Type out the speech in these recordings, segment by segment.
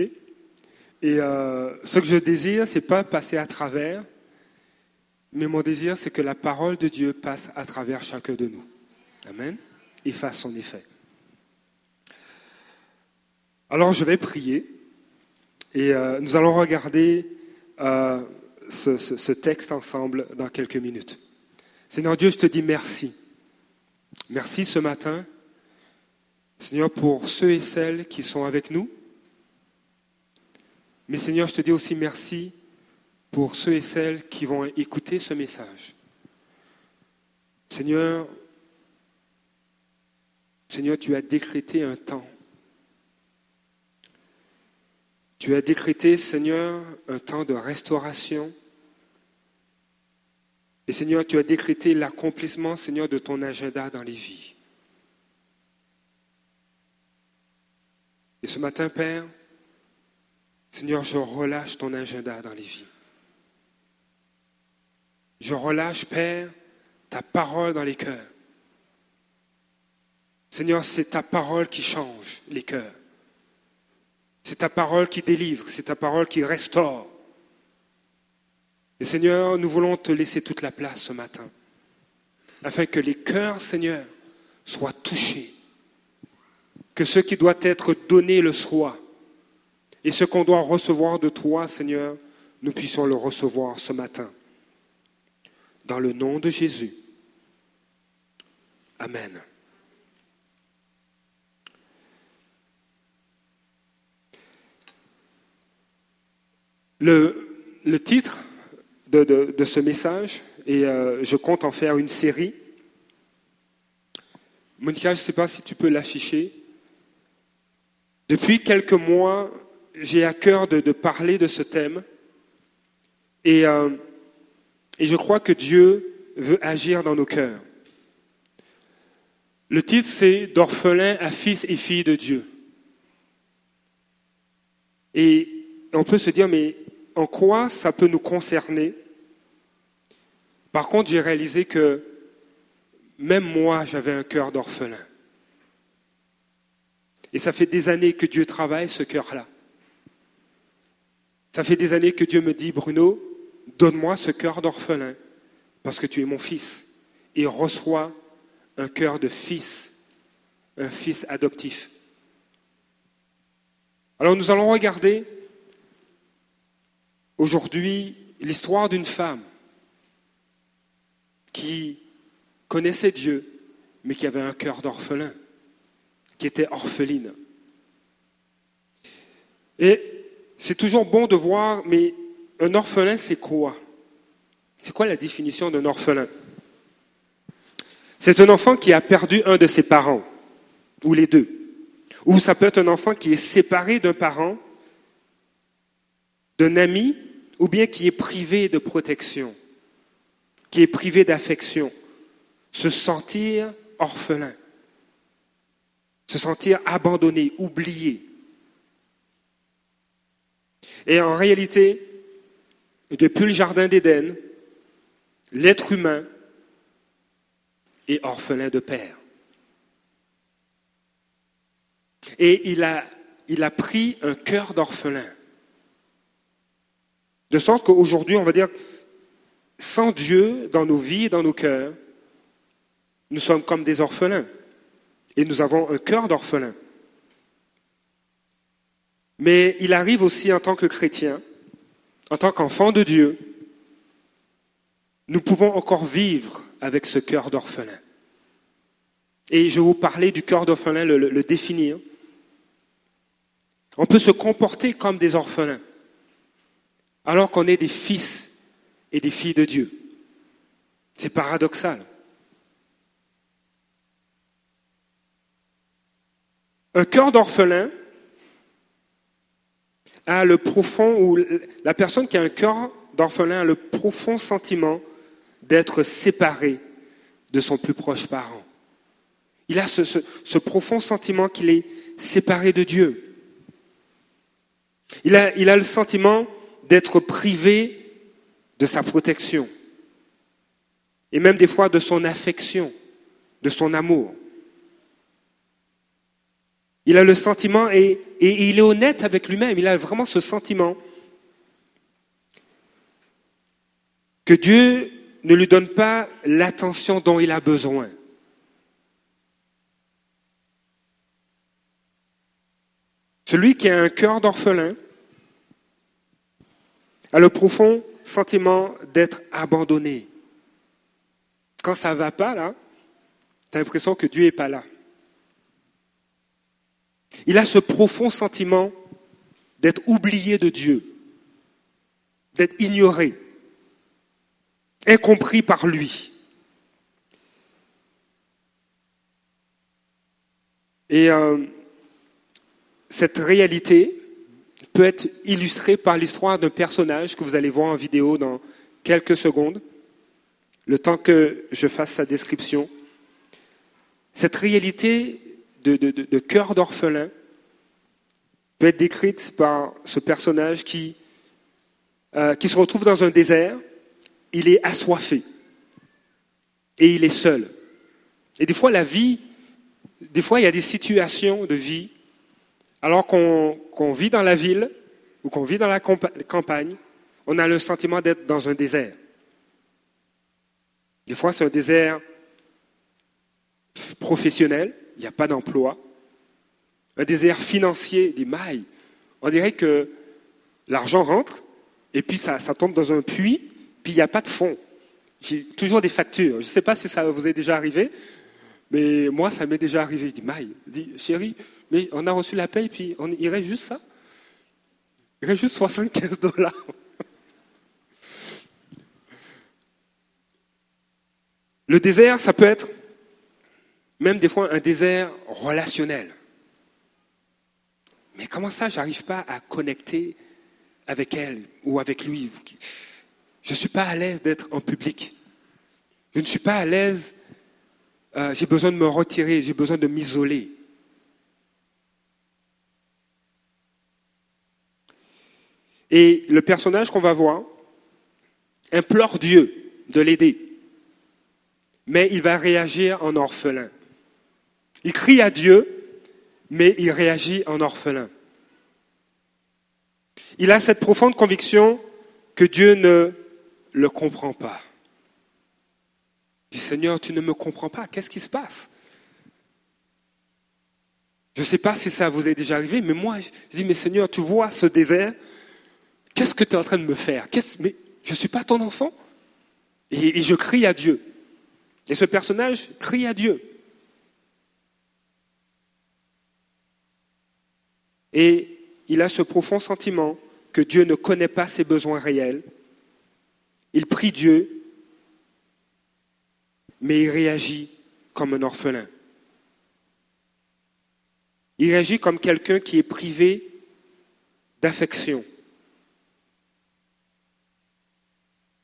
Et euh, ce que je désire, c'est pas passer à travers, mais mon désir, c'est que la parole de Dieu passe à travers chacun de nous. Amen. Et fasse son effet. Alors, je vais prier et euh, nous allons regarder euh, ce texte ensemble dans quelques minutes. Seigneur Dieu, je te dis merci. Merci ce matin, Seigneur, pour ceux et celles qui sont avec nous. Mais Seigneur, je te dis aussi merci pour ceux et celles qui vont écouter ce message. Seigneur, Seigneur, tu as décrété un temps. Tu as décrété, Seigneur, un temps de restauration. Et Seigneur, tu as décrété l'accomplissement, Seigneur, de ton agenda dans les vies. Et ce matin, Père, Seigneur, je relâche ton agenda dans les vies. Je relâche, Père, ta parole dans les cœurs. Seigneur, c'est ta parole qui change les cœurs. C'est ta parole qui délivre, c'est ta parole qui restaure. Et Seigneur, nous voulons te laisser toute la place ce matin, afin que les cœurs, Seigneur, soient touchés, que ce qui doit être donné le soit, et ce qu'on doit recevoir de toi, Seigneur, nous puissions le recevoir ce matin. Dans le nom de Jésus. Amen. Le, le titre de, de, ce message, et euh, je compte en faire une série. Monica, je ne sais pas si tu peux l'afficher. Depuis quelques mois, j'ai à cœur de, parler de ce thème. Et euh, et je crois que Dieu veut agir dans nos cœurs. Le titre, c'est D'orphelin à fils et filles de Dieu. Et on peut se dire, mais en quoi ça peut nous concerner? Par contre, j'ai réalisé que même moi, j'avais un cœur d'orphelin. Et ça fait des années que Dieu travaille ce cœur-là. Ça fait des années que Dieu me dit, Bruno, Donne-moi ce cœur d'orphelin, parce que tu es mon fils, et reçois un cœur de fils, un fils adoptif. Alors nous allons regarder aujourd'hui l'histoire d'une femme qui connaissait Dieu, mais qui avait un cœur d'orphelin, qui était orpheline. Et c'est toujours bon de voir, mais un orphelin, c'est quoi? C'est quoi la définition d'un orphelin? C'est un enfant qui a perdu un de ses parents, ou les deux. Ou ça peut être un enfant qui est séparé d'un parent, d'un ami, ou bien qui est privé de protection, qui est privé d'affection. Se sentir orphelin, se sentir abandonné, oublié. Et en réalité, depuis le Jardin d'Éden, l'être humain est orphelin de père. Et il a, pris un cœur d'orphelin. De sorte qu'aujourd'hui, on va dire, sans Dieu dans nos vies dans nos cœurs, nous sommes comme des orphelins. Et nous avons un cœur d'orphelin. Mais il arrive aussi en tant que chrétien en tant qu'enfant de Dieu, nous pouvons encore vivre avec ce cœur d'orphelin. Et je vais vous parler du cœur d'orphelin, le, le, définir. On peut se comporter comme des orphelins, alors qu'on est des fils et des filles de Dieu. C'est paradoxal. Un cœur d'orphelin, a le profond, ou la personne qui a un cœur d'orphelin a le profond sentiment d'être séparé de son plus proche parent. Il a ce, profond sentiment qu'il est séparé de Dieu. Il a le sentiment d'être privé de sa protection et même des fois de son affection, de son amour. Il a le sentiment et, il est honnête avec lui-même. Il a vraiment ce sentiment que Dieu ne lui donne pas l'attention dont il a besoin. Celui qui a un cœur d'orphelin a le profond sentiment d'être abandonné. Quand ça ne va pas, là, tu as l'impression que Dieu n'est pas là. Il a ce profond sentiment d'être oublié de Dieu, d'être ignoré, incompris par lui. Et euh, cette réalité peut être illustrée par l'histoire d'un personnage que vous allez voir en vidéo dans quelques secondes, le temps que je fasse sa description. Cette réalité de, cœur d'orphelin peut être décrite par ce personnage qui, euh, qui se retrouve dans un désert, il est assoiffé et il est seul. Et des fois, la vie, des fois, il y a des situations de vie, alors qu'on vit dans la ville ou qu'on vit dans la campagne, on a le sentiment d'être dans un désert. Des fois, c'est un désert professionnel, il n'y a pas d'emploi. Un désert financier, des mailles. On dirait que l'argent rentre et puis ça, tombe dans un puits, puis il n'y a pas de fonds. J'ai toujours des factures. Je ne sais pas si ça vous est déjà arrivé, mais moi, ça m'est déjà arrivé. Je dis, Maï, dis, chérie, mais on a reçu la paye, puis on, reste juste ça. Il reste juste 75 dollars. Le désert, ça peut être même des fois un désert relationnel. Mais comment ça, j'arrive pas à connecter avec elle ou avec lui? Je ne suis pas à l'aise d'être en public. Je ne suis pas à l'aise. Euh, j'ai besoin de me retirer, j'ai besoin de m'isoler. Et le personnage qu'on va voir implore Dieu de l'aider. Mais il va réagir en orphelin. Il crie à Dieu, mais il réagit en orphelin. Il a cette profonde conviction que Dieu ne le comprend pas. Il dit Seigneur, tu ne me comprends pas, qu'est-ce qui se passe? Je ne sais pas si ça vous est déjà arrivé, mais moi, je dis, mais Seigneur, tu vois ce désert, qu'est-ce que tu es en train de me faire? Mais je ne suis pas ton enfant et je crie à Dieu. Et ce personnage crie à Dieu. Et il a ce profond sentiment que Dieu ne connaît pas ses besoins réels. Il prie Dieu, mais il réagit comme un orphelin. Il réagit comme quelqu'un qui est privé d'affection,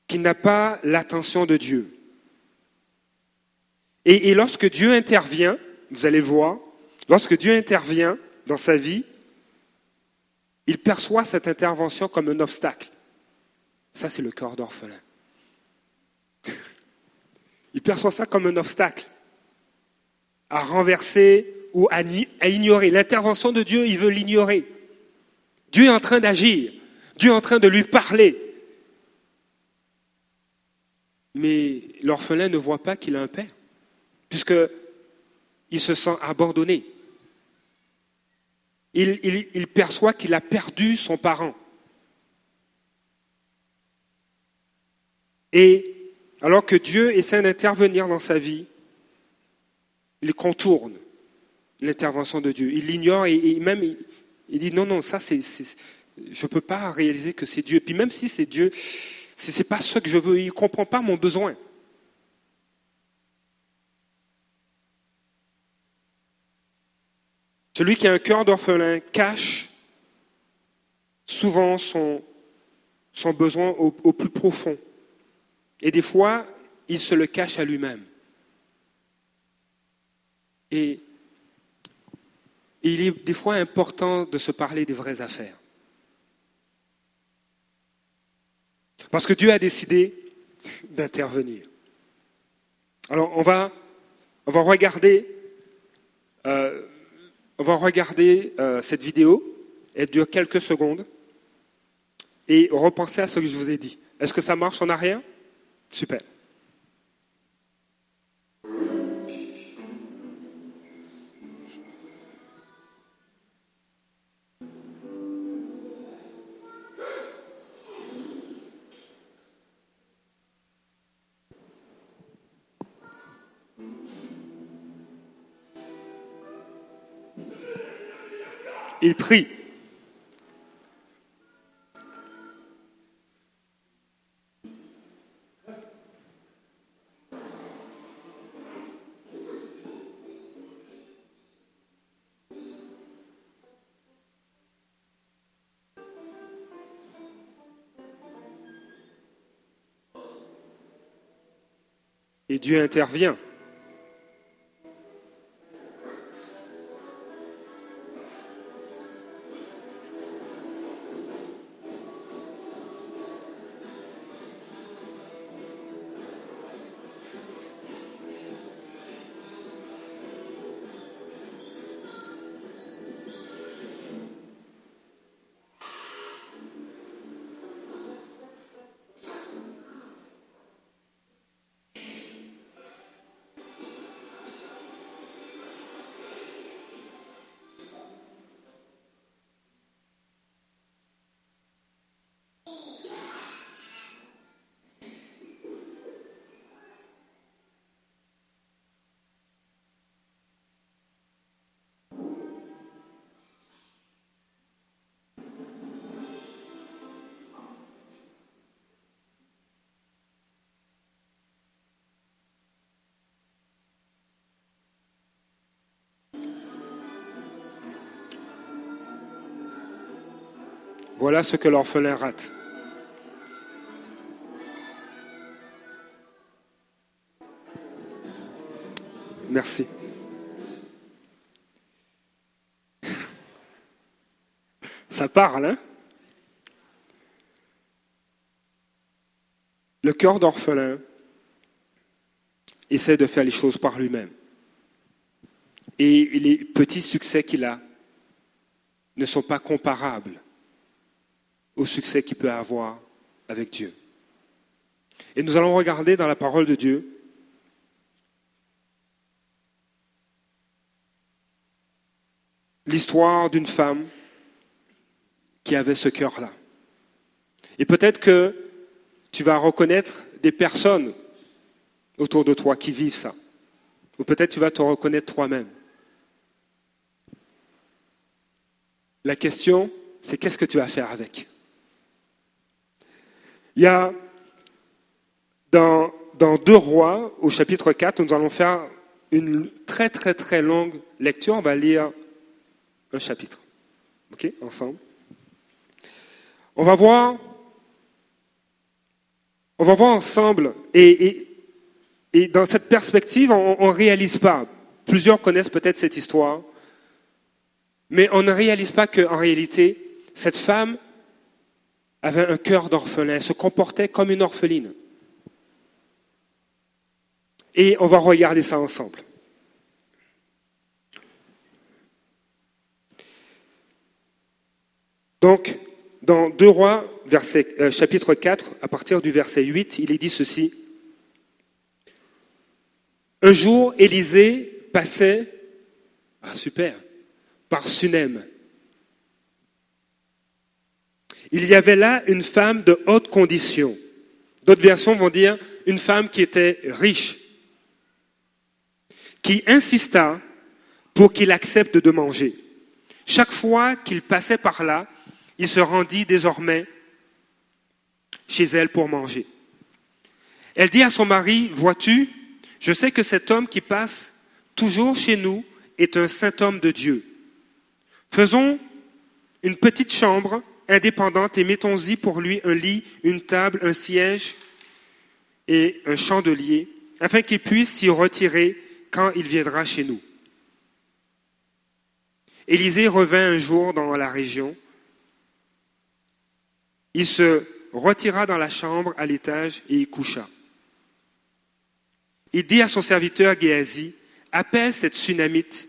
qui n'a pas l'attention de Dieu. Et, lorsque Dieu intervient, vous allez voir, lorsque Dieu intervient dans sa vie, il perçoit cette intervention comme un obstacle. Ça, c'est le cœur d'orphelin. Il perçoit ça comme un obstacle à renverser ou à, ignorer. L'intervention de Dieu, il veut l'ignorer. Dieu est en train d'agir. Dieu est en train de lui parler. Mais l'orphelin ne voit pas qu'il a un père, puisqu'il se sent abandonné il, perçoit qu'il a perdu son parent. Et alors que Dieu essaie d'intervenir dans sa vie, il contourne l'intervention de Dieu. Il l'ignore et, même il, dit non, non, ça c'est, je ne peux pas réaliser que c'est Dieu. Puis même si c'est Dieu, ce n'est pas ce que je veux. Il ne comprend pas mon besoin. Celui qui a un cœur d'orphelin cache souvent son, son besoin au, plus profond. Et des fois, il se le cache à lui-même. Et, il est des fois important de se parler des vraies affaires. Parce que Dieu a décidé d'intervenir. Alors, on va, on va regarder euh, on va regarder euh, cette vidéo. Elle dure quelques secondes. Et repensez à ce que je vous ai dit. Est-ce que ça marche en arrière? Super. Il prie. Et Dieu intervient. Voilà ce que l'orphelin rate. Merci. Ça parle, hein? Le cœur d'orphelin essaie de faire les choses par lui-même. Et les petits succès qu'il a ne sont pas comparables au succès qu'il peut avoir avec Dieu. Et nous allons regarder dans la parole de Dieu l'histoire d'une femme qui avait ce cœur-là. Et peut-être que tu vas reconnaître des personnes autour de toi qui vivent ça. Ou peut-être tu vas te reconnaître toi-même. La question, c'est qu'est-ce que tu vas faire avec? Il y a dans, dans Deux Rois, au chapitre 4, nous allons faire une très très très longue lecture. On va lire un chapitre. OK Ensemble. On va voir, on va voir ensemble, et, et, et dans cette perspective, on ne réalise pas. Plusieurs connaissent peut-être cette histoire, mais on ne réalise pas qu'en réalité, cette femme avait un cœur d'orphelin, se comportait comme une orpheline. Et on va regarder ça ensemble. Donc, dans 2 Rois, euh, chapitre 4, à partir du verset 8, il est dit ceci. Un jour, Élisée passait, ah super, par Sunem, il y avait là une femme de haute condition. D'autres versions vont dire une femme qui était riche, qui insista pour qu'il accepte de manger. Chaque fois qu'il passait par là, il se rendit désormais chez elle pour manger. Elle dit à son mari, vois-tu, je sais que cet homme qui passe toujours chez nous est un saint homme de Dieu. Faisons une petite chambre indépendante et mettons-y pour lui un lit, une table, un siège et un chandelier, afin qu'il puisse s'y retirer quand il viendra chez nous. Élisée revint un jour dans la région. Il se retira dans la chambre à l'étage et y coucha. Il dit à son serviteur Géasi, appelle cette tsunamite,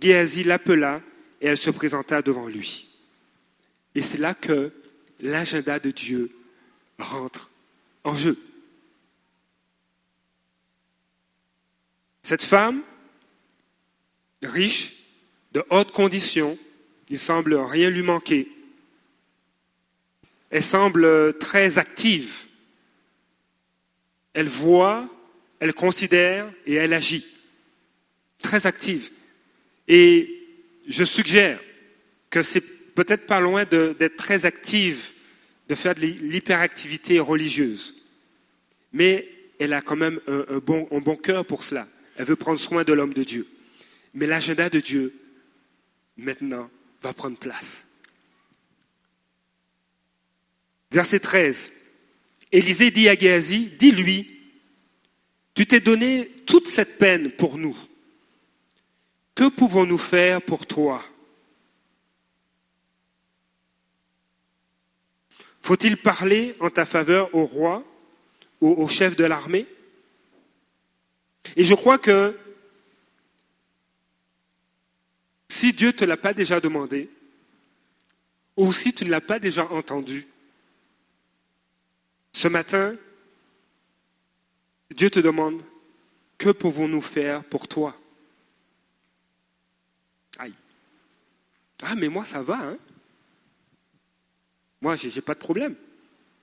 Géasi l'appela et elle se présenta devant lui. Et c'est là que l'agenda de Dieu rentre en jeu. Cette femme, riche, de haute condition, il semble rien lui manquer. Elle semble très active. Elle voit, elle considère et elle agit. Très active. Et je suggère que c'est peut-être pas loin d'être très active, de faire de l'hyperactivité religieuse. Mais elle a quand même un, bon, cœur pour cela. Elle veut prendre soin de l'homme de Dieu. Mais l'agenda de Dieu, maintenant, va prendre place. Verset 13. Élisée dit à Géasi, dis-lui, tu t'es donné toute cette peine pour nous. Que pouvons-nous faire pour toi? Faut-il parler en ta faveur au roi ou au chef de l'armée? Et je crois que si Dieu ne te l'a pas déjà demandé, ou si tu ne l'as pas déjà entendu, ce matin, Dieu te demande, que pouvons-nous faire pour toi? Aïe. Ah, mais moi, ça va, hein? Moi, je n'ai pas de problème.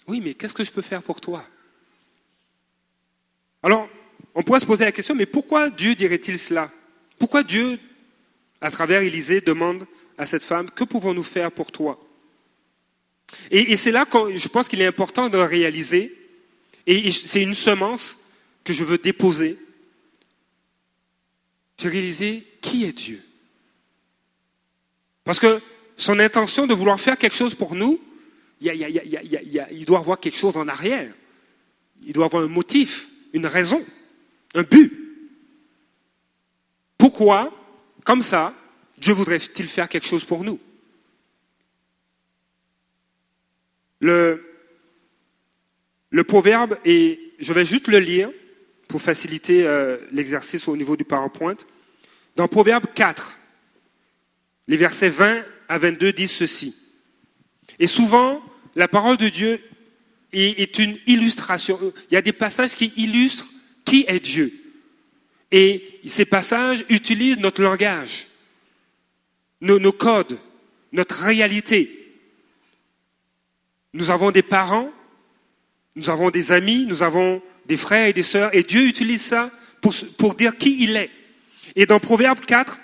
Oui, mais qu'est-ce que je peux faire pour toi? Alors, on pourrait se poser la question, mais pourquoi Dieu dirait-il cela? Pourquoi Dieu à travers Élisée, demande à cette femme, que pouvons-nous faire pour toi? Et, c'est là que je pense qu'il est important de réaliser, et c'est une semence que je veux déposer, c'est réaliser qui est Dieu? Parce que son intention de vouloir faire quelque chose pour nous, il doit avoir quelque chose en arrière. Il doit avoir un motif, une raison, un but. Pourquoi comme ça, Dieu voudrait-il faire quelque chose pour nous? Le, le proverbe, et je vais juste le lire pour faciliter euh, l'exercice au niveau du PowerPoint. Dans Proverbe 4, les versets 20 à 22 disent ceci. Et souvent, la parole de Dieu est une illustration. Il y a des passages qui illustrent qui est Dieu. Et ces passages utilisent notre langage, nos, codes, notre réalité. Nous avons des parents, nous avons des amis, nous avons des frères et des sœurs, et Dieu utilise ça pour, pour dire qui il est. Et dans Proverbe 4,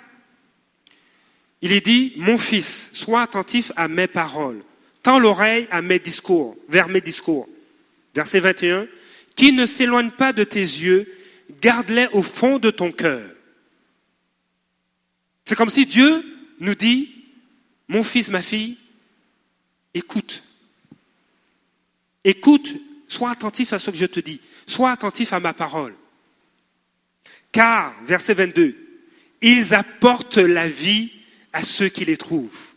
il est dit, mon fils, sois attentif à mes paroles, tends l'oreille à mes discours, vers mes discours. Verset 21, qui ne s'éloigne pas de tes yeux, garde-les au fond de ton cœur. C'est comme si Dieu nous dit, mon fils, ma fille, écoute. Écoute, sois attentif à ce que je te dis, sois attentif à ma parole. Car, verset 22, ils apportent la vie à ceux qui les trouvent.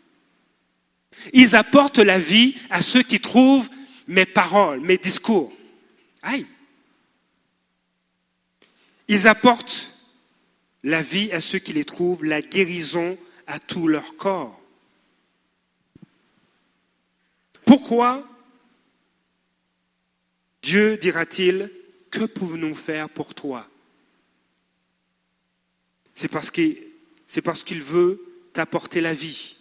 Ils apportent la vie à ceux qui trouvent mes paroles, mes discours. Aïe. Ils apportent la vie à ceux qui les trouvent, la guérison à tout leur corps. Pourquoi Dieu dira-t-il, que pouvons-nous faire pour toi? C'est parce qu'il veut t'apporter la vie.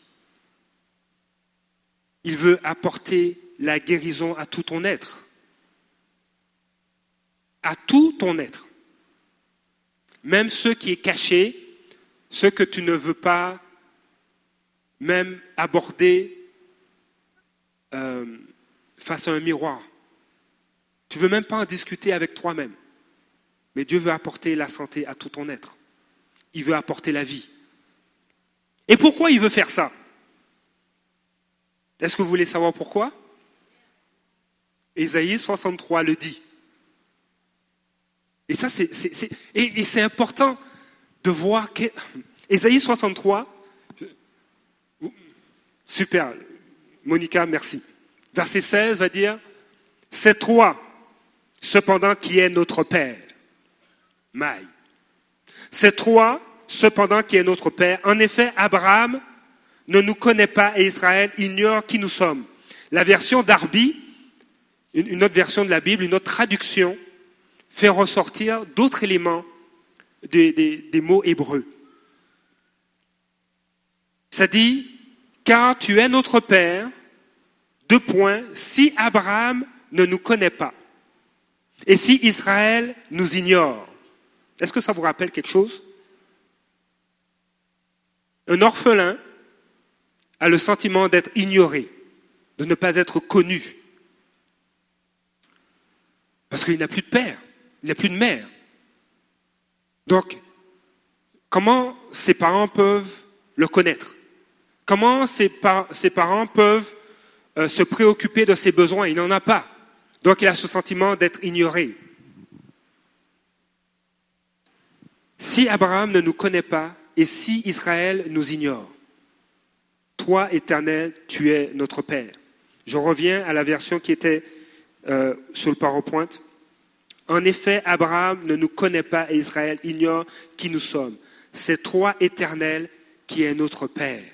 Il veut apporter la guérison à tout ton être. À tout ton être même ce qui est caché, ce que tu ne veux pas même aborder euh, face à un miroir. Tu ne veux même pas en discuter avec toi-même. Mais Dieu veut apporter la santé à tout ton être. Il veut apporter la vie. Et pourquoi il veut faire ça? Est-ce que vous voulez savoir pourquoi? Ésaïe 63 le dit. Et ça, c'est, important de voir que Ésaïe 63, super, Monica, merci. Verset 16 va dire, c'est toi, cependant, qui es notre Père. Maï. C'est toi cependant qui est notre Père. En effet, Abraham ne nous connaît pas et Israël ignore qui nous sommes. La version d'Arbi, une autre version de la Bible, une autre traduction, fait ressortir d'autres éléments des, mots hébreux. Ça dit, car tu es notre Père, deux points, si Abraham ne nous connaît pas et si Israël nous ignore. Est-ce que ça vous rappelle quelque chose? Un orphelin a le sentiment d'être ignoré, de ne pas être connu. Parce qu'il n'a plus de père, il n'a plus de mère. Donc, comment ses parents peuvent le connaître? Comment ses, parents peuvent euh, se préoccuper de ses besoins? Il n'en a pas. Donc il a ce sentiment d'être ignoré. Si Abraham ne nous connaît pas et si Israël nous ignore, toi, Éternel, tu es notre Père. Je reviens à la version qui était euh, sur le PowerPoint. En effet, Abraham ne nous connaît pas et Israël ignore qui nous sommes. C'est toi, Éternel, qui es notre Père.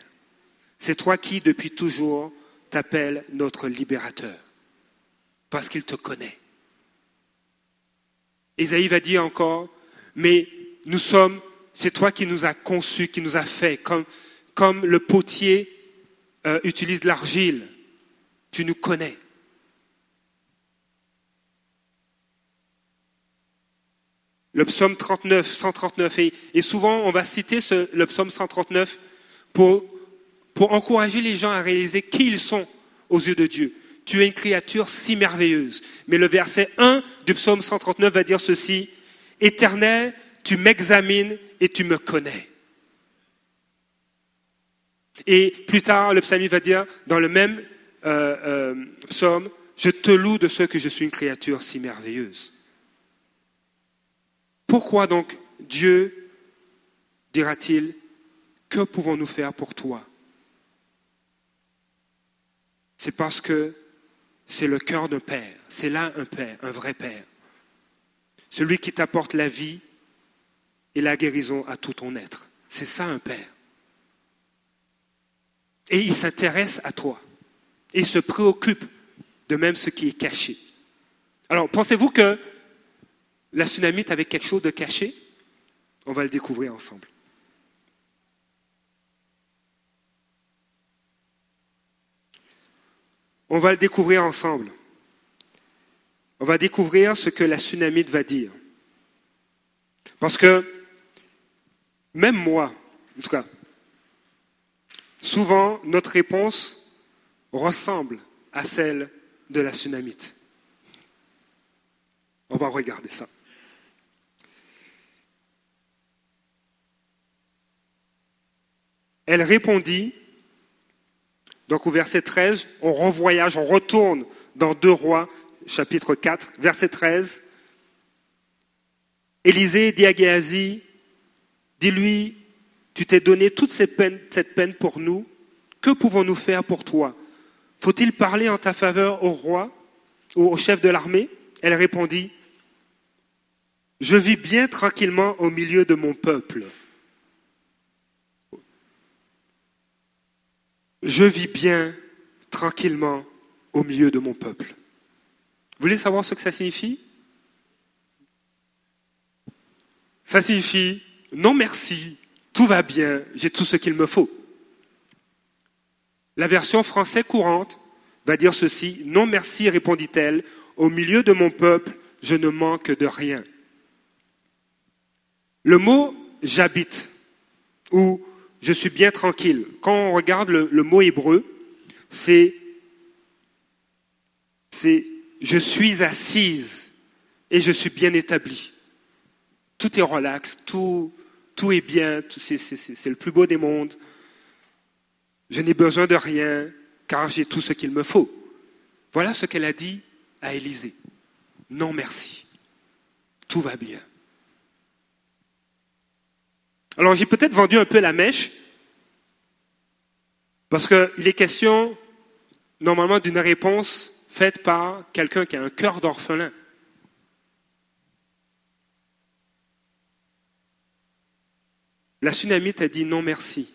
C'est toi qui, depuis toujours, t'appelles notre libérateur, parce qu'il te connaît. Isaïe va dire encore, mais nous sommes, c'est toi qui nous as conçus, qui nous as fait, comme, comme le potier euh, utilise l'argile. Tu nous connais. Le psaume 39, 139, et, et souvent on va citer ce, le psaume 139 pour, pour encourager les gens à réaliser qui ils sont aux yeux de Dieu. Tu es une créature si merveilleuse. Mais le verset 1 du psaume 139 va dire ceci, Éternel, tu m'examines et tu me connais. Et plus tard, le psalmiste va dire, dans le même euh, euh, psaume, je te loue de ce que je suis une créature si merveilleuse. Pourquoi donc Dieu, dira-t-il, que pouvons-nous faire pour toi? C'est parce que c'est le cœur d'un père, c'est là un père, un vrai père. Celui qui t'apporte la vie et la guérison à tout ton être. C'est ça un père. Et il s'intéresse à toi. Et il se préoccupe de même ce qui est caché. Alors, pensez-vous que la tsunamite avait quelque chose de caché? On va le découvrir ensemble. On va le découvrir ensemble. On va découvrir ce que la tsunamite va dire. Parce que même moi, en tout cas, souvent notre réponse ressemble à celle de la tsunamite. On va regarder ça. Elle répondit, donc au verset 13, on renvoyage, on retourne dans 2 Rois, chapitre 4, verset 13. Élisée dit à Géasi, dis-lui, tu t'es donné toute cette peine, pour nous, que pouvons-nous faire pour toi? Faut-il parler en ta faveur au roi ou au chef de l'armée? Elle répondit, je vis bien tranquillement au milieu de mon peuple. Je vis bien tranquillement au milieu de mon peuple. Vous voulez savoir ce que ça signifie? Ça signifie non merci, tout va bien, j'ai tout ce qu'il me faut. La version française courante va dire ceci non merci, répondit-elle, au milieu de mon peuple, je ne manque de rien. Le mot j'habite ou je suis bien tranquille, quand on regarde le, mot hébreu, c'est je suis assise et je suis bien établie. Tout est relax, tout, tout est bien, c'est le plus beau des mondes. Je n'ai besoin de rien car j'ai tout ce qu'il me faut. Voilà ce qu'elle a dit à Élisée. Non merci, tout va bien. Alors j'ai peut-être vendu un peu la mèche, parce qu'il est question normalement d'une réponse faite par quelqu'un qui a un cœur d'orphelin. La tsunamite a dit non merci.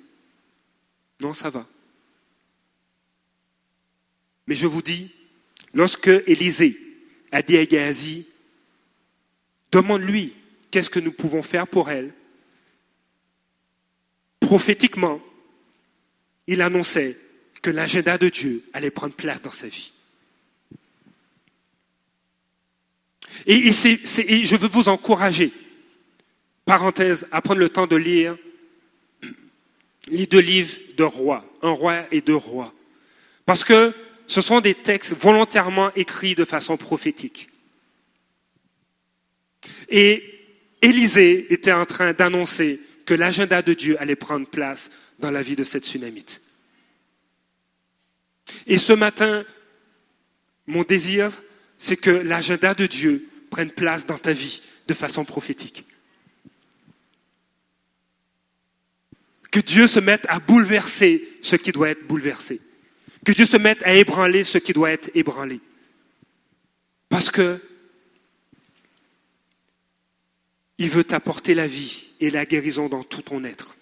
Non, ça va. Mais je vous dis, lorsque Élisée a dit à Géasi, demande-lui qu'est-ce que nous pouvons faire pour elle, prophétiquement, il annonçait que l'agenda de Dieu allait prendre place dans sa vie. Et, je veux vous encourager, parenthèse, à prendre le temps de lire les deux livres de rois, un roi et deux rois. Parce que ce sont des textes volontairement écrits de façon prophétique. Et Élisée était en train d'annoncer que l'agenda de Dieu allait prendre place dans la vie de cette tsunamite. Et ce matin, mon désir, c'est que l'agenda de Dieu prenne place dans ta vie de façon prophétique. Que Dieu se mette à bouleverser ce qui doit être bouleversé. Que Dieu se mette à ébranler ce qui doit être ébranlé. Parce que il veut t'apporter la vie et la guérison dans tout ton être.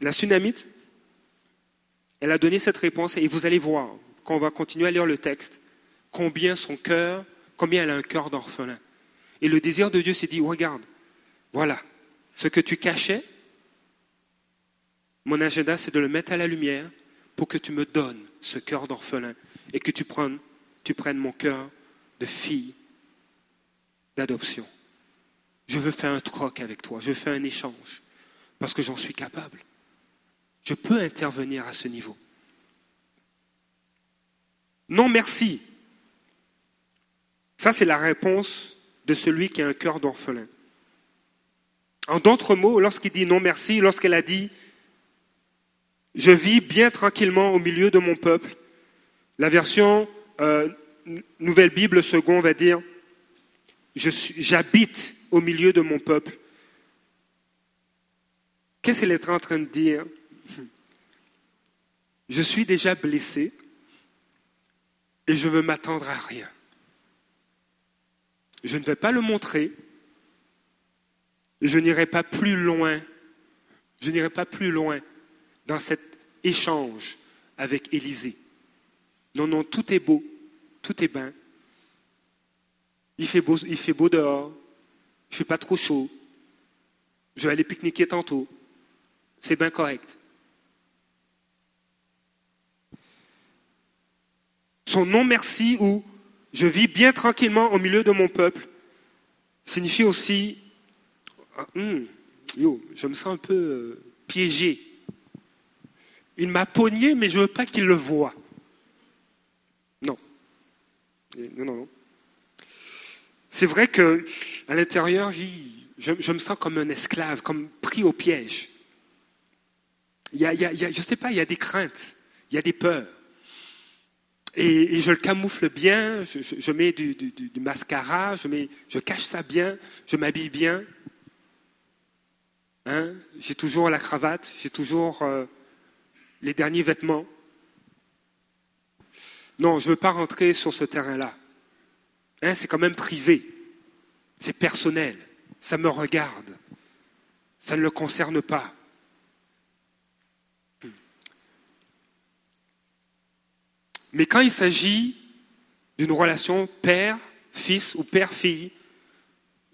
La tsunamite, elle a donné cette réponse et vous allez voir, quand on va continuer à lire le texte, combien son cœur, combien elle a un cœur d'orphelin. Et le désir de Dieu s'est dit, regarde, voilà, ce que tu cachais, mon agenda, c'est de le mettre à la lumière pour que tu me donnes ce cœur d'orphelin et que tu prennes, tu prennes mon cœur de fille d'adoption. Je veux faire un troc avec toi, je veux faire un échange, parce que j'en suis capable. Je peux intervenir à ce niveau. Non, merci. Ça, c'est la réponse de celui qui a un cœur d'orphelin. En d'autres mots, lorsqu'il dit non merci, lorsqu'elle a dit je vis bien tranquillement au milieu de mon peuple, la version euh, Nouvelle Bible second va dire j'habite au milieu de mon peuple. Qu'est-ce qu'elle est en train de dire? Je suis déjà blessé et je veux m'attendre à rien. Je ne vais pas le montrer et je n'irai pas plus loin. Je n'irai pas plus loin dans cet échange avec Élisée. Non, non, tout est beau, tout est bien. Il fait beau, dehors, il ne fait pas trop chaud. Je vais aller pique-niquer tantôt. C'est bien correct. Son non merci ou je vis bien tranquillement au milieu de mon peuple signifie aussi ah, yo, je me sens un peu euh, piégé. Il m'a pogné, mais je ne veux pas qu'il le voie. Non. Non, non, non. C'est vrai que à l'intérieur, je, me sens comme un esclave, comme pris au piège. Je ne sais pas, il y a des craintes, il y a des peurs. Et, je le camoufle bien, je, mets du, mascara, je, mets, je cache ça bien, je m'habille bien. Hein? J'ai toujours la cravate, j'ai toujours euh, les derniers vêtements. Non, je ne veux pas rentrer sur ce terrain-là. Hein, c'est quand même privé, c'est personnel, ça me regarde, ça ne le concerne pas. Mais quand il s'agit d'une relation père-fils ou père-fille,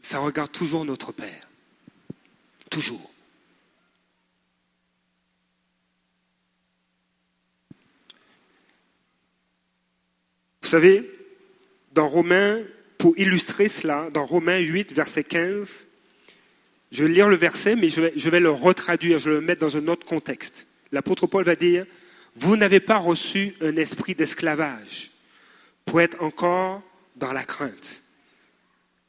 ça regarde toujours notre Père. Toujours. Vous savez, dans Romains, pour illustrer cela, dans Romains 8, verset 15, je vais lire le verset, mais je vais, je vais le retraduire, je vais le mettre dans un autre contexte. L'apôtre Paul va dire, vous n'avez pas reçu un esprit d'esclavage pour être encore dans la crainte,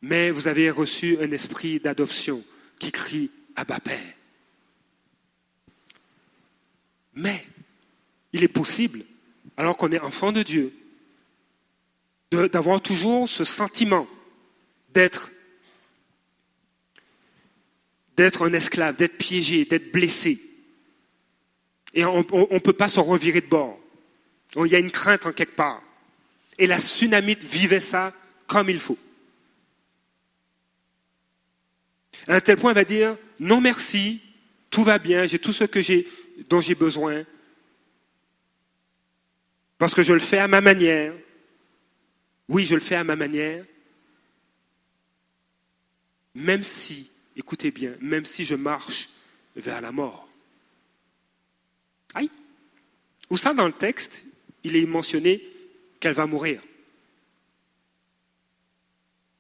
mais vous avez reçu un esprit d'adoption qui crie Abba Père. Mais il est possible, alors qu'on est enfant de Dieu, d'avoir toujours ce sentiment d'être d'être un esclave, d'être piégé, d'être blessé, et on ne peut pas se revirer de bord. Il y a une crainte en quelque part. Et la tsunamite vivait ça comme il faut. À un tel point, elle va dire non merci, tout va bien, j'ai tout ce que j'ai, dont j'ai besoin, parce que je le fais à ma manière. Oui, je le fais à ma manière, même si, écoutez bien, même si je marche vers la mort. Où ça dans le texte, il est mentionné qu'elle va mourir.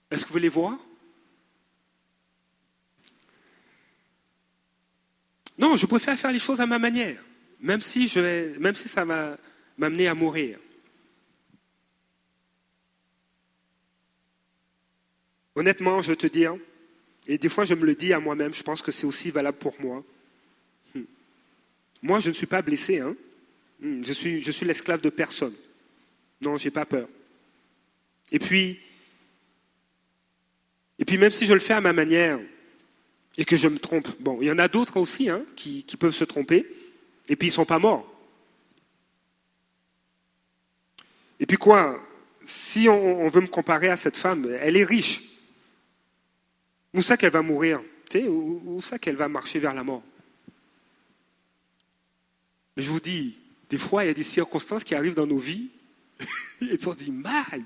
Est-ce que vous voulez voir? Non, je préfère faire les choses à ma manière, même si, je même si ça va m'amener à mourir. Honnêtement, je te dis, hein, et des fois je me le dis à moi-même, je pense que c'est aussi valable pour moi. Hmm. Moi, je ne suis pas blessé, hein. Hmm, je suis, je suis l'esclave de personne. Non, j'ai pas peur. Et puis, et puis même si je le fais à ma manière, et que je me trompe. Bon, il y en a d'autres aussi hein, qui, peuvent se tromper, et puis ils ne sont pas morts. Et puis quoi Si on, veut me comparer à cette femme, elle est riche. Où ça qu'elle va mourir Où, où ça qu'elle va marcher vers la mort? Mais je vous dis, des fois, il y a des circonstances qui arrivent dans nos vies, et puis on se dit, maille,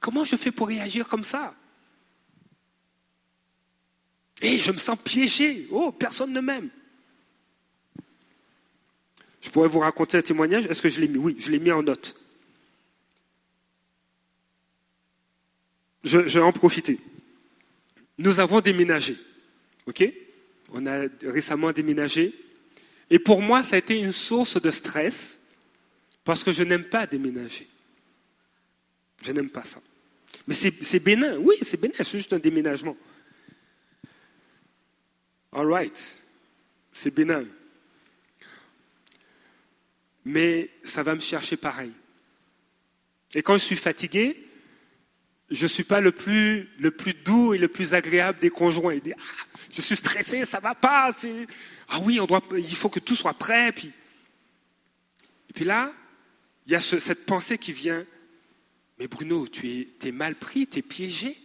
comment je fais pour réagir comme ça? Et je me sens piégé. Oh, personne ne m'aime. Je pourrais vous raconter un témoignage. Est-ce que je l'ai mis? Oui, je l'ai mis en note. Je, vais en profiter. Nous avons déménagé. OK? On a récemment déménagé. Et pour moi, ça a été une source de stress parce que je n'aime pas déménager. Je n'aime pas ça. Mais c'est bénin. Oui, c'est bénin. C'est juste un déménagement. All right, c'est bénin. Mais ça va me chercher pareil. Et quand je suis fatigué, je ne suis pas le plus, le plus doux et le plus agréable des conjoints. Il dit, ah, je suis stressé, ça ne va pas. Ah oui, il faut que tout soit prêt. Et puis là, il y a cette pensée qui vient. Mais Bruno, tu es, mal pris, tu es piégé.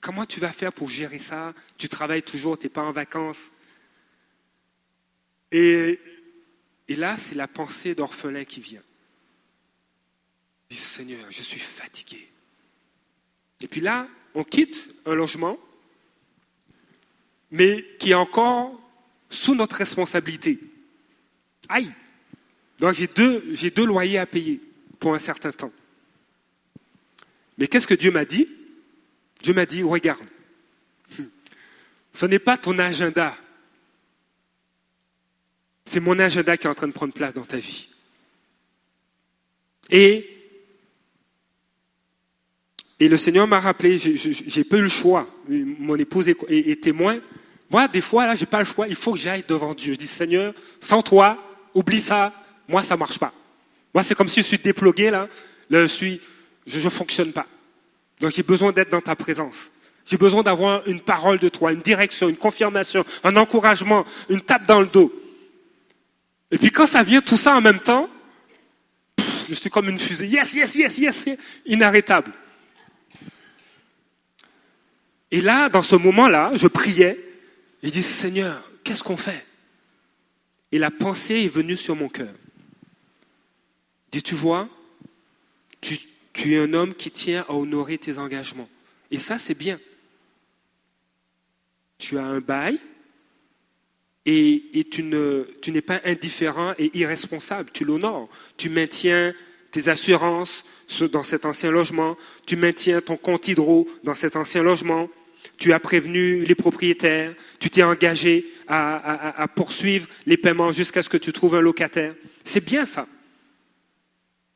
Comment tu vas faire pour gérer ça? Tu travailles toujours, tu n'es pas en vacances. Et, là, c'est la pensée d'orphelin qui vient. Dis Seigneur, je suis fatigué. Et puis là, on quitte un logement, mais qui est encore sous notre responsabilité. Aïe Donc j'ai deux, loyers à payer pour un certain temps. Mais qu'est-ce que Dieu m'a dit? Dieu m'a dit, regarde, ce n'est pas ton agenda. C'est mon agenda qui est en train de prendre place dans ta vie. Et, et le Seigneur m'a rappelé, j'ai pas eu le choix. Mon épouse est, témoin. Moi, des fois, là, j'ai pas le choix. Il faut que j'aille devant Dieu. Je dis, Seigneur, sans toi, oublie ça. Moi, ça marche pas. Moi, c'est comme si je suis déplogué, là. je suis, je ne fonctionne pas. Donc j'ai besoin d'être dans ta présence. J'ai besoin d'avoir une parole de toi, une direction, une confirmation, un encouragement, une tape dans le dos. Et puis quand ça vient tout ça en même temps, je suis comme une fusée. Yes, yes, yes, yes, inarrêtable. Et là, dans ce moment-là, je priais et je dis, Seigneur, qu'est-ce qu'on fait? Et la pensée est venue sur mon cœur. Dis, tu vois, tu, tu es un homme qui tient à honorer tes engagements. Et ça, c'est bien. Tu as un bail et, tu, n'es pas indifférent et irresponsable. Tu l'honores. Tu maintiens tes assurances dans cet ancien logement. Tu maintiens ton compte hydro dans cet ancien logement. Tu as prévenu les propriétaires. Tu t'es engagé à poursuivre les paiements jusqu'à ce que tu trouves un locataire. C'est bien ça.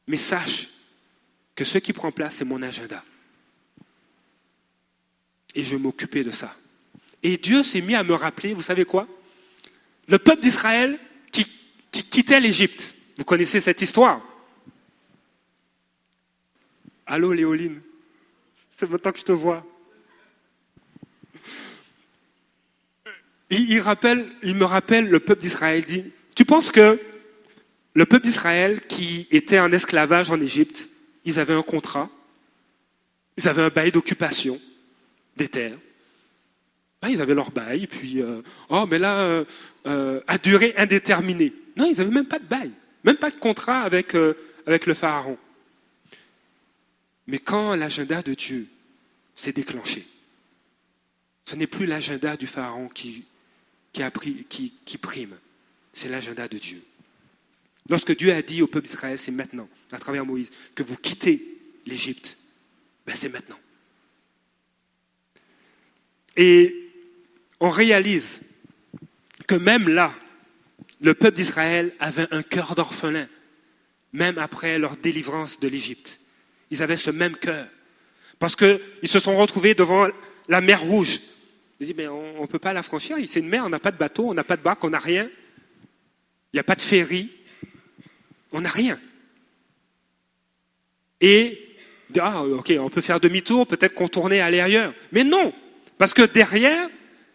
Mais sache que ce qui prend place, c'est mon agenda. Et je m'occupais de ça. Et Dieu s'est mis à me rappeler, vous savez quoi? Le peuple d'Israël qui, quittait l'Égypte. Vous connaissez cette histoire? Allô Léoline? C'est maintenant que je te vois. Il, me rappelle le peuple d'Israël. dit, tu penses que le peuple d'Israël qui était en esclavage en Égypte, ils avaient un contrat, ils avaient un bail d'occupation des terres. Ils avaient leur bail, puis, euh, oh, mais là, euh, euh, à durée indéterminée. Non, ils n'avaient même pas de bail, même pas de contrat avec le Pharaon. Mais quand l'agenda de Dieu s'est déclenché, ce n'est plus l'agenda du Pharaon qui, qui, prime, c'est l'agenda de Dieu. Lorsque Dieu a dit au peuple d'Israël, c'est maintenant, à travers Moïse, que vous quittez l'Égypte, ben c'est maintenant. Et on réalise que même là, le peuple d'Israël avait un cœur d'orphelin, même après leur délivrance de l'Égypte. Ils avaient ce même cœur. Parce qu'ils se sont retrouvés devant la mer Rouge. Ils disent, mais on ne peut pas la franchir, c'est une mer, on n'a pas de bateau, on n'a pas de barque, on n'a rien. Il n'y a pas de ferry. On n'a rien. Et, ah, ok, on peut faire demi-tour, peut-être contourner, aller ailleurs. Mais non, parce que derrière,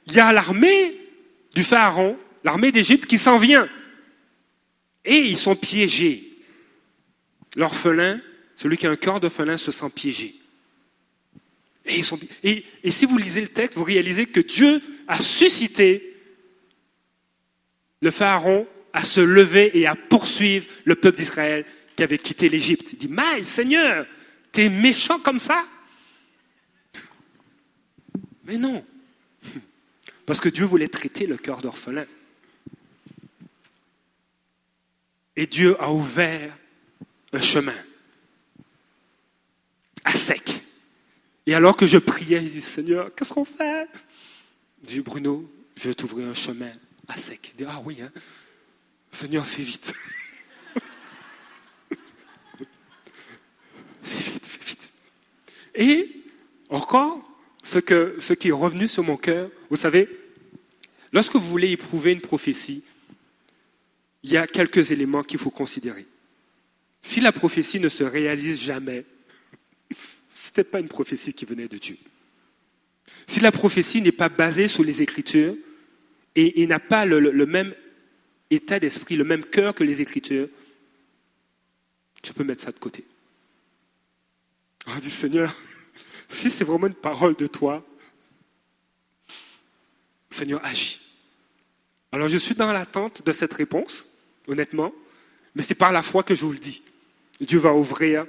il y a l'armée du Pharaon, l'armée d'Égypte qui s'en vient. Et ils sont piégés. L'orphelin, celui qui a un cœur d'orphelin, se sent piégé. Et, et, et, si vous lisez le texte, vous réalisez que Dieu a suscité le Pharaon à se lever et à poursuivre le peuple d'Israël qui avait quitté l'Égypte. Il dit, Maï, Seigneur, t'es méchant comme ça Mais non. Parce que Dieu voulait traiter le cœur d'orphelin. Et Dieu a ouvert un chemin à sec. Et alors que je priais, il dit, Seigneur, qu'est-ce qu'on fait? Il dit, Bruno, je vais t'ouvrir un chemin à sec. Il dit, ah oui, hein? Seigneur, fais vite. fais vite, fais vite. Et encore, ce, ce qui est revenu sur mon cœur, vous savez, Lorsque vous voulez éprouver une prophétie, il y a quelques éléments qu'il faut considérer. Si la prophétie ne se réalise jamais, ce n'était pas une prophétie qui venait de Dieu. Si la prophétie n'est pas basée sur les Écritures et, n'a pas le, même état d'esprit, le même cœur que les Écritures, tu peux mettre ça de côté. On dit Seigneur, si c'est vraiment une parole de toi, Seigneur, agis. Alors je suis dans l'attente de cette réponse, honnêtement, mais c'est par la foi que je vous le dis. Dieu va ouvrir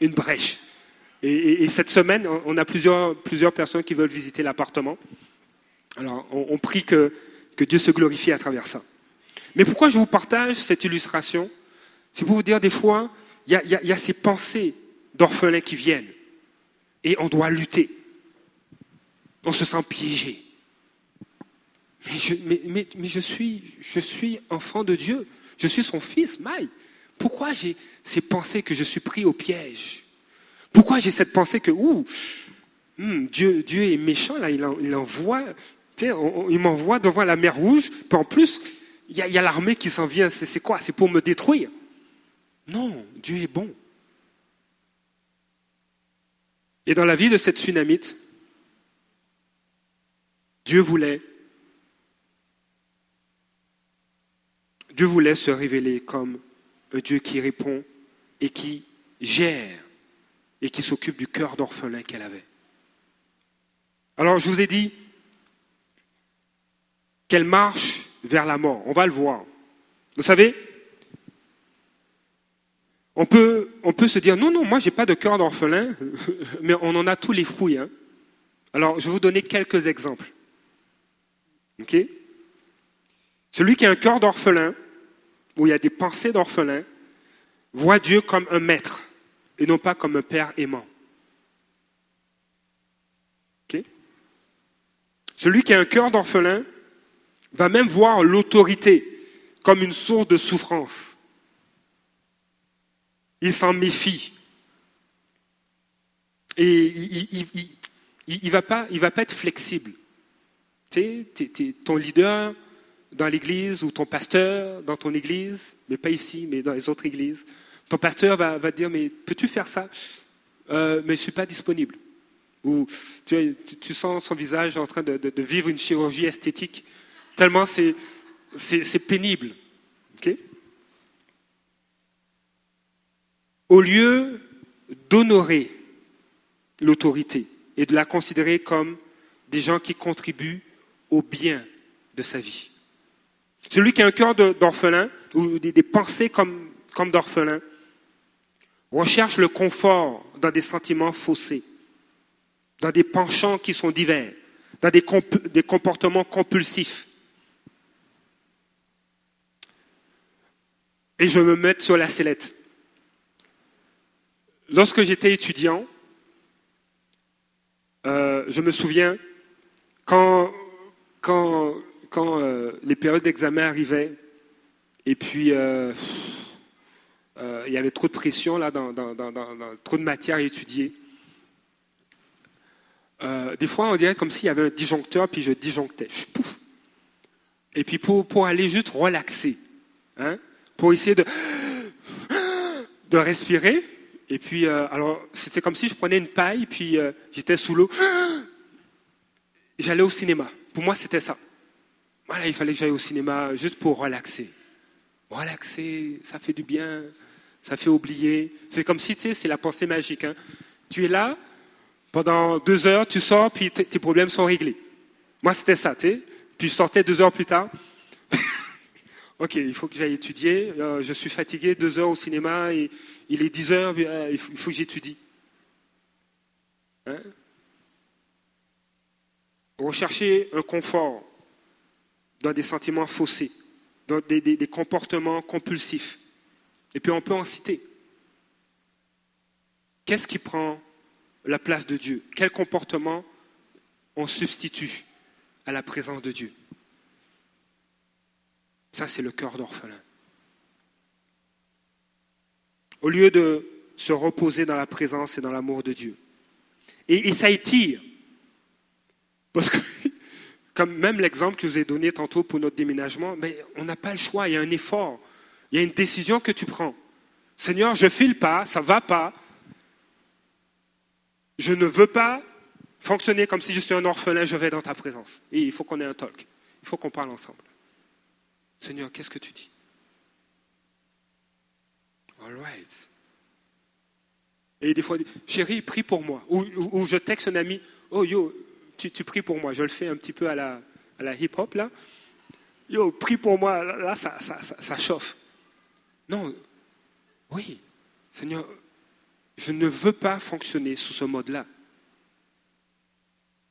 une brèche. Et, cette semaine, on a plusieurs, plusieurs personnes qui veulent visiter l'appartement. Alors on, prie que, Dieu se glorifie à travers ça. Mais pourquoi je vous partage cette illustration? C'est pour vous dire des fois, il y, a, ces pensées d'orphelins qui viennent. Et on doit lutter. On se sent piégé. Mais je, mais, mais, je, suis, je suis enfant de Dieu. Je suis son fils, Maï. Pourquoi j'ai ces pensées que je suis pris au piège? Pourquoi j'ai cette pensée que, ouh, hmm, Dieu, est méchant, là, il, envoie, il m'envoie devant la mer Rouge, puis en plus, il y a, a l'armée qui s'en vient. C'est quoi? C'est pour me détruire Non, Dieu est bon. Et dans la vie de cette tsunamite, Dieu voulait Dieu voulait se révéler comme un Dieu qui répond et qui gère et qui s'occupe du cœur d'orphelin qu'elle avait. Alors je vous ai dit qu'elle marche vers la mort. On va le voir. Vous savez, on peut, se dire, non, non, moi j'ai pas de cœur d'orphelin, mais on en a tous les fruits. Hein. Alors je vais vous donner quelques exemples. OK? Celui qui a un cœur d'orphelin, où il y a des pensées d'orphelin, voit Dieu comme un maître et non pas comme un père aimant. Celui qui a un cœur d'orphelin va même voir l'autorité comme une source de souffrance. Il s'en méfie. Et il ne va, pas, être flexible. ton leader, dans l'église ou ton pasteur dans ton église, mais pas ici, mais dans les autres églises, ton pasteur va, va dire, mais peux-tu faire ça? Euh, Mais je ne suis pas disponible. Ou tu, tu, sens son visage en train de, vivre une chirurgie esthétique, tellement c'est, c'est, pénible. Au lieu d'honorer l'autorité et de la considérer comme des gens qui contribuent au bien de sa vie. Celui qui a un cœur d'orphelin ou des, pensées comme, comme d'orphelin recherche le confort dans des sentiments faussés, dans des penchants qui sont divers, dans des, comportements compulsifs. Et je me mets sur la sellette. Lorsque j'étais étudiant, euh, je me souviens quand euh, les périodes d'examen arrivaient, et puis euh, il y avait trop de pression là, dans, dans, dans, trop de matière à étudier. des fois, on dirait comme s'il y avait un disjoncteur, puis je disjonctais. Et puis pour, pour aller juste relaxer, hein, pour essayer de, de respirer, et puis, euh, alors, c'était comme si je prenais une paille, puis euh, j'étais sous l'eau. J'allais au cinéma. Pour moi, c'était ça. Voilà, il fallait que j'aille au cinéma juste pour relaxer. Relaxer, ça fait du bien, ça fait oublier. C'est comme si, tu sais, c'est la pensée magique. Hein. Tu es là, pendant deux heures, tu sors, puis tes problèmes sont réglés. Moi, c'était ça, tu sais. Puis je sortais deux heures plus tard. Ok, il faut que j'aille étudier. Euh, je suis fatigué, deux heures au cinéma, et il est dix heures, euh, il, faut, que j'étudie. Hein? Rechercher un confort dans des sentiments faussés, dans des, comportements compulsifs. Et puis on peut en citer. Qu'est-ce qui prend la place de Dieu? Quel comportement on substitue à la présence de Dieu? Ça, c'est le cœur d'orphelin. Au lieu de se reposer dans la présence et dans l'amour de Dieu. Et, ça étire. Parce que, comme même l'exemple que je vous ai donné tantôt pour notre déménagement, mais on n'a pas le choix, il y a un effort, il y a une décision que tu prends. Seigneur, je file pas, ça ne va pas. Je ne veux pas fonctionner comme si je suis un orphelin, je vais dans ta présence. Il faut qu'on ait un talk. Il faut qu'on parle ensemble. Seigneur, qu'est-ce que tu dis? All right. Et des fois, chérie, prie pour moi. Ou, je texte un ami, oh yo, tu, pries pour moi. Je le fais un petit peu à la, hip-hop là. Yo, prie pour moi. Là, ça chauffe. Non, oui, Seigneur, je ne veux pas fonctionner sous ce mode-là.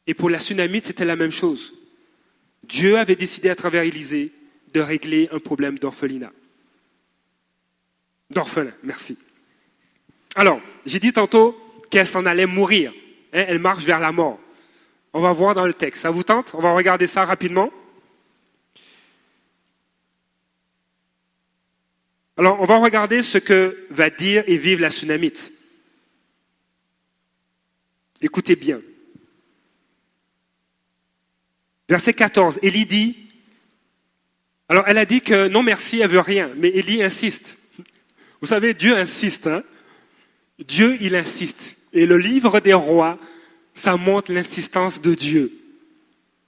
Et pour la tsunamite, c'était la même chose. Dieu avait décidé à travers Élisée de régler un problème d'orphelinat. D'orphelin, merci. Alors, j'ai dit tantôt qu'elle s'en allait mourir. Hein, elle marche vers la mort. On va voir dans le texte. Ça vous tente? On va regarder ça rapidement. Alors, on va regarder ce que va dire et vivre la tsunamite. Écoutez bien. Verset 14. Élie dit alors elle a dit que non merci, elle veut rien, mais Élie insiste. Vous savez, Dieu insiste. Hein Dieu, il insiste. Et le livre des rois, ça montre l'insistance de Dieu,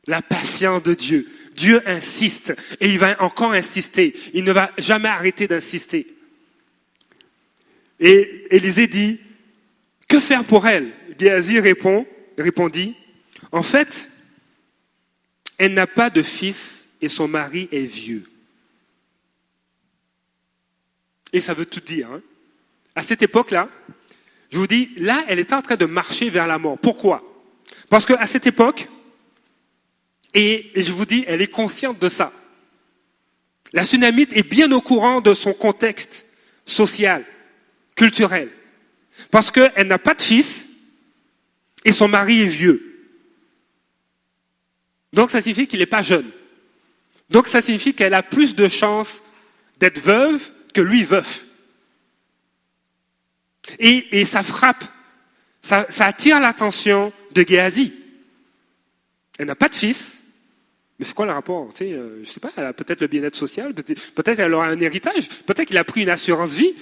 la patience de Dieu. Dieu insiste et il va encore insister. Il ne va jamais arrêter d'insister. Et Élisée dit, que faire pour elle? Géasi répond, répondit, en fait, elle n'a pas de fils et son mari est vieux. Et ça veut tout dire. Hein. À cette époque-là, je vous dis, là, elle est en train de marcher vers la mort. Pourquoi? Parce qu'à cette époque, et, je vous dis, elle est consciente de ça. La tsunamite est bien au courant de son contexte social, culturel. Parce qu'elle n'a pas de fils et son mari est vieux. Donc ça signifie qu'il n'est pas jeune. Donc ça signifie qu'elle a plus de chances d'être veuve que lui veuf. Et, ça frappe, ça, attire l'attention de Géasi. Elle n'a pas de fils, mais c'est quoi le rapport tu sais, euh, Je sais pas, elle a peut-être le bien-être social, peut-être qu'elle aura un héritage, peut-être qu'il a pris une assurance vie.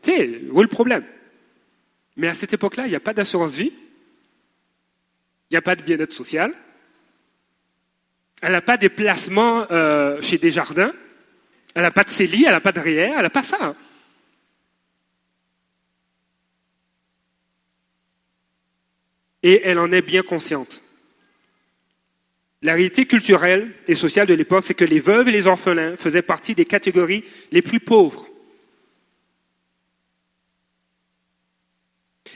Tu sais, où est le problème? Mais à cette époque-là, il n'y a pas d'assurance vie, il n'y a pas de bien-être social, elle n'a pas des placements euh, chez Desjardins. Elle n'a pas de CELI, elle n'a pas de RIER, elle n'a pas ça. Et elle en est bien consciente. La réalité culturelle et sociale de l'époque, c'est que les veuves et les orphelins faisaient partie des catégories les plus pauvres.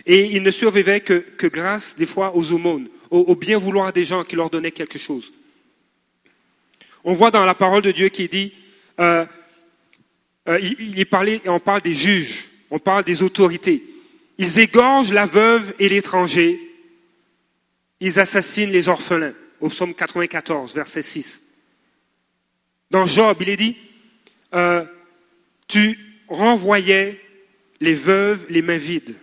Et ils ne survivaient que, grâce, des fois, aux aumônes, au, bien vouloir des gens qui leur donnaient quelque chose. On voit dans la parole de Dieu qui dit, euh, euh, il, est parlé, on parle des juges, on parle des autorités. Ils égorgent la veuve et l'étranger, ils assassinent les orphelins au psaume 94, verset 6. Dans Job, il est dit, euh, tu renvoyais les veuves les mains vides.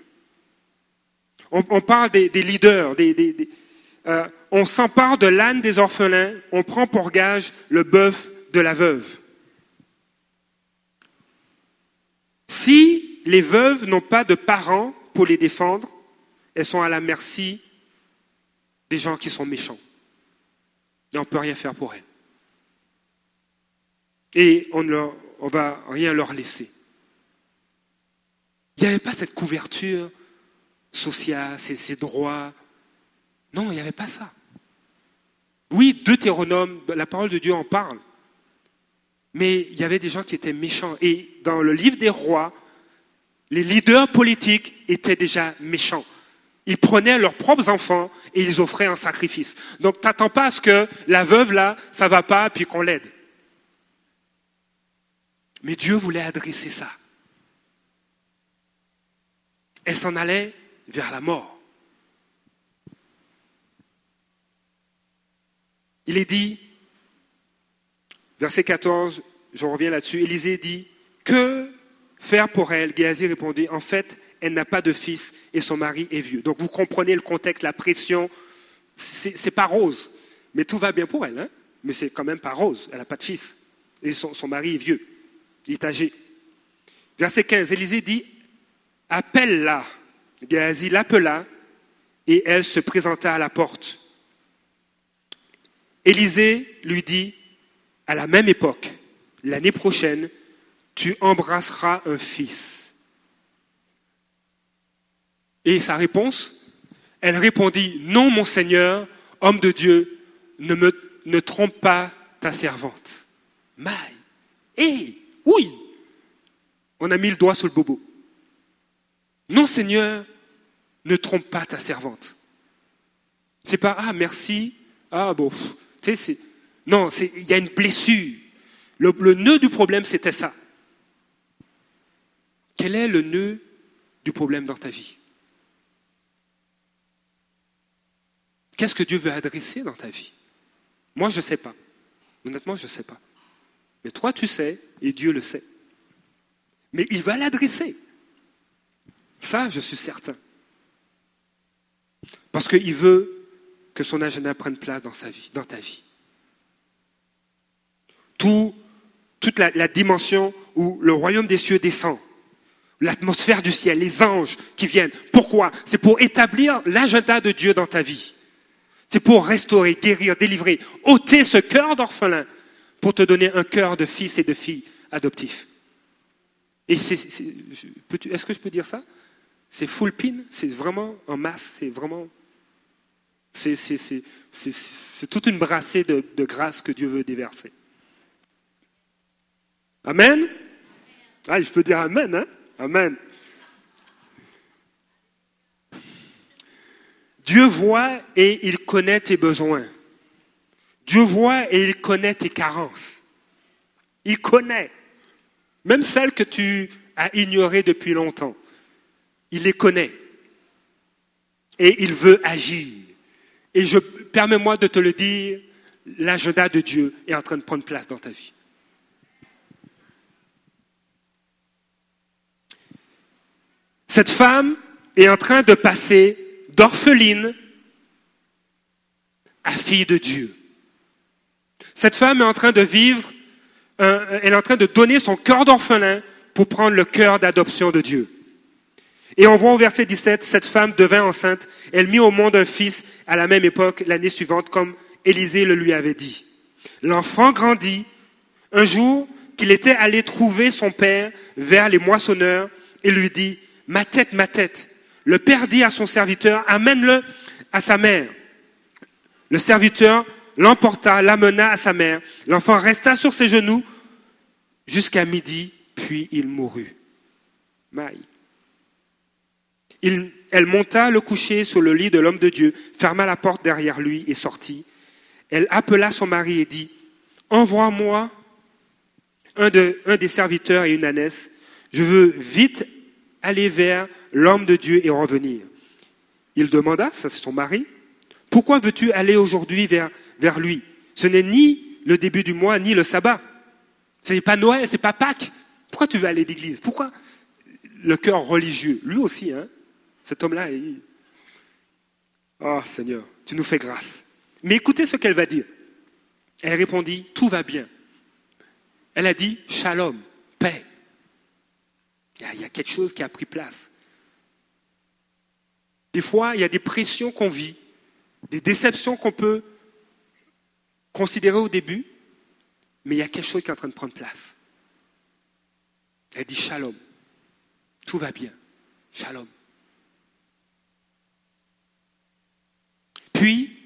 On, parle des, leaders, euh, on s'empare de l'âne des orphelins, on prend pour gage le bœuf de la veuve. Si les veuves n'ont pas de parents pour les défendre, elles sont à la merci des gens qui sont méchants et on ne peut rien faire pour elles. Et on ne va rien leur laisser. Il n'y avait pas cette couverture sociale, ces, droits. Non, il n'y avait pas ça. Oui, Deutéronome, la parole de Dieu en parle. Mais il y avait des gens qui étaient méchants. Et dans le livre des rois, les leaders politiques étaient déjà méchants. Ils prenaient leurs propres enfants et ils offraient un sacrifice. Donc, t'attends pas à ce que la veuve, là, ça va pas, puis qu'on l'aide. Mais Dieu voulait adresser ça. Elle s'en allait vers la mort. Il est dit, verset 14, je reviens là-dessus, Élisée dit, que faire pour elle? Géasi répondit, en fait, elle n'a pas de fils et son mari est vieux. Donc vous comprenez le contexte, la pression. C'est pas rose, mais tout va bien pour elle. Hein mais c'est quand même pas rose. Elle n'a pas de fils et son, mari est vieux. Il est âgé. Verset 15, Élisée dit Appelle-la. Géasi l'appela et elle se présenta à la porte. Élisée lui dit À la même époque, l'année prochaine, tu embrasseras un fils. Et sa réponse, elle répondit, non mon Seigneur, homme de Dieu, ne, me, trompe pas ta servante. Maï. Eh, oui. On a mis le doigt sur le bobo. Non Seigneur, ne trompe pas ta servante. C'est pas, ah merci, ah bon, tu sais, c'est... Non, il y a une blessure. Le, le nœud du problème, c'était ça. Quel est le nœud du problème dans ta vie? Qu'est-ce que Dieu veut adresser dans ta vie? Moi, je ne sais pas. Honnêtement, je ne sais pas. Mais toi, tu sais, et Dieu le sait. Mais il va l'adresser. Ça, je suis certain. Parce qu'il veut que son agenda prenne place dans sa vie, dans ta vie. Tout, toute la dimension où le royaume des cieux descend, l'atmosphère du ciel, les anges qui viennent. Pourquoi? C'est pour établir l'agenda de Dieu dans ta vie. C'est pour restaurer, guérir, délivrer, ôter ce cœur d'orphelin pour te donner un cœur de fils et de filles adoptifs. Et est-ce que je peux dire ça? C'est full pin, c'est vraiment en masse, c'est vraiment. C'est toute une brassée de, de grâce que Dieu veut déverser. Amen? Ah, je peux dire Amen, hein? Amen. Dieu voit et il connaît tes besoins. Dieu voit et il connaît tes carences. Il connaît. Même celles que tu as ignorées depuis longtemps. Il les connaît. Et il veut agir. Et je permets-moi de te le dire, l'agenda de Dieu est en train de prendre place dans ta vie. Cette femme est en train de passer d'orpheline à fille de Dieu. Cette femme est en train de vivre, elle est en train de donner son cœur d'orphelin pour prendre le cœur d'adoption de Dieu. Et on voit au verset 17, cette femme devint enceinte, elle mit au monde un fils à la même époque, l'année suivante, comme Élisée le lui avait dit. L'enfant grandit. Un jour qu'il était allé trouver son père vers les moissonneurs et lui dit, ma tête, ma tête, le père dit à son serviteur, amène-le à sa mère. Le serviteur l'emporta, l'amena à sa mère. L'enfant resta sur ses genoux jusqu'à midi, puis il mourut. Maï. elle monta le coucher sur le lit de l'homme de Dieu, ferma la porte derrière lui et sortit. Elle appela son mari et dit, Envoie-moi un, un des serviteurs et une ânesse. Je veux vite aller vers l'homme de Dieu et revenir. Il demanda, ça c'est son mari, pourquoi veux-tu aller aujourd'hui vers, lui? Ce n'est ni le début du mois, ni le sabbat. Ce n'est pas Noël, ce n'est pas Pâques. Pourquoi tu veux aller à l'église? Pourquoi? Le cœur religieux Lui aussi, hein cet homme-là, il... Oh Seigneur, tu nous fais grâce. Mais écoutez ce qu'elle va dire. Elle répondit, tout va bien. Elle a dit, shalom, paix. Il y a quelque chose qui a pris place. Des fois, il y a des pressions qu'on vit, des déceptions qu'on peut considérer au début, mais il y a quelque chose qui est en train de prendre place. Elle dit shalom. Tout va bien. Shalom. Puis,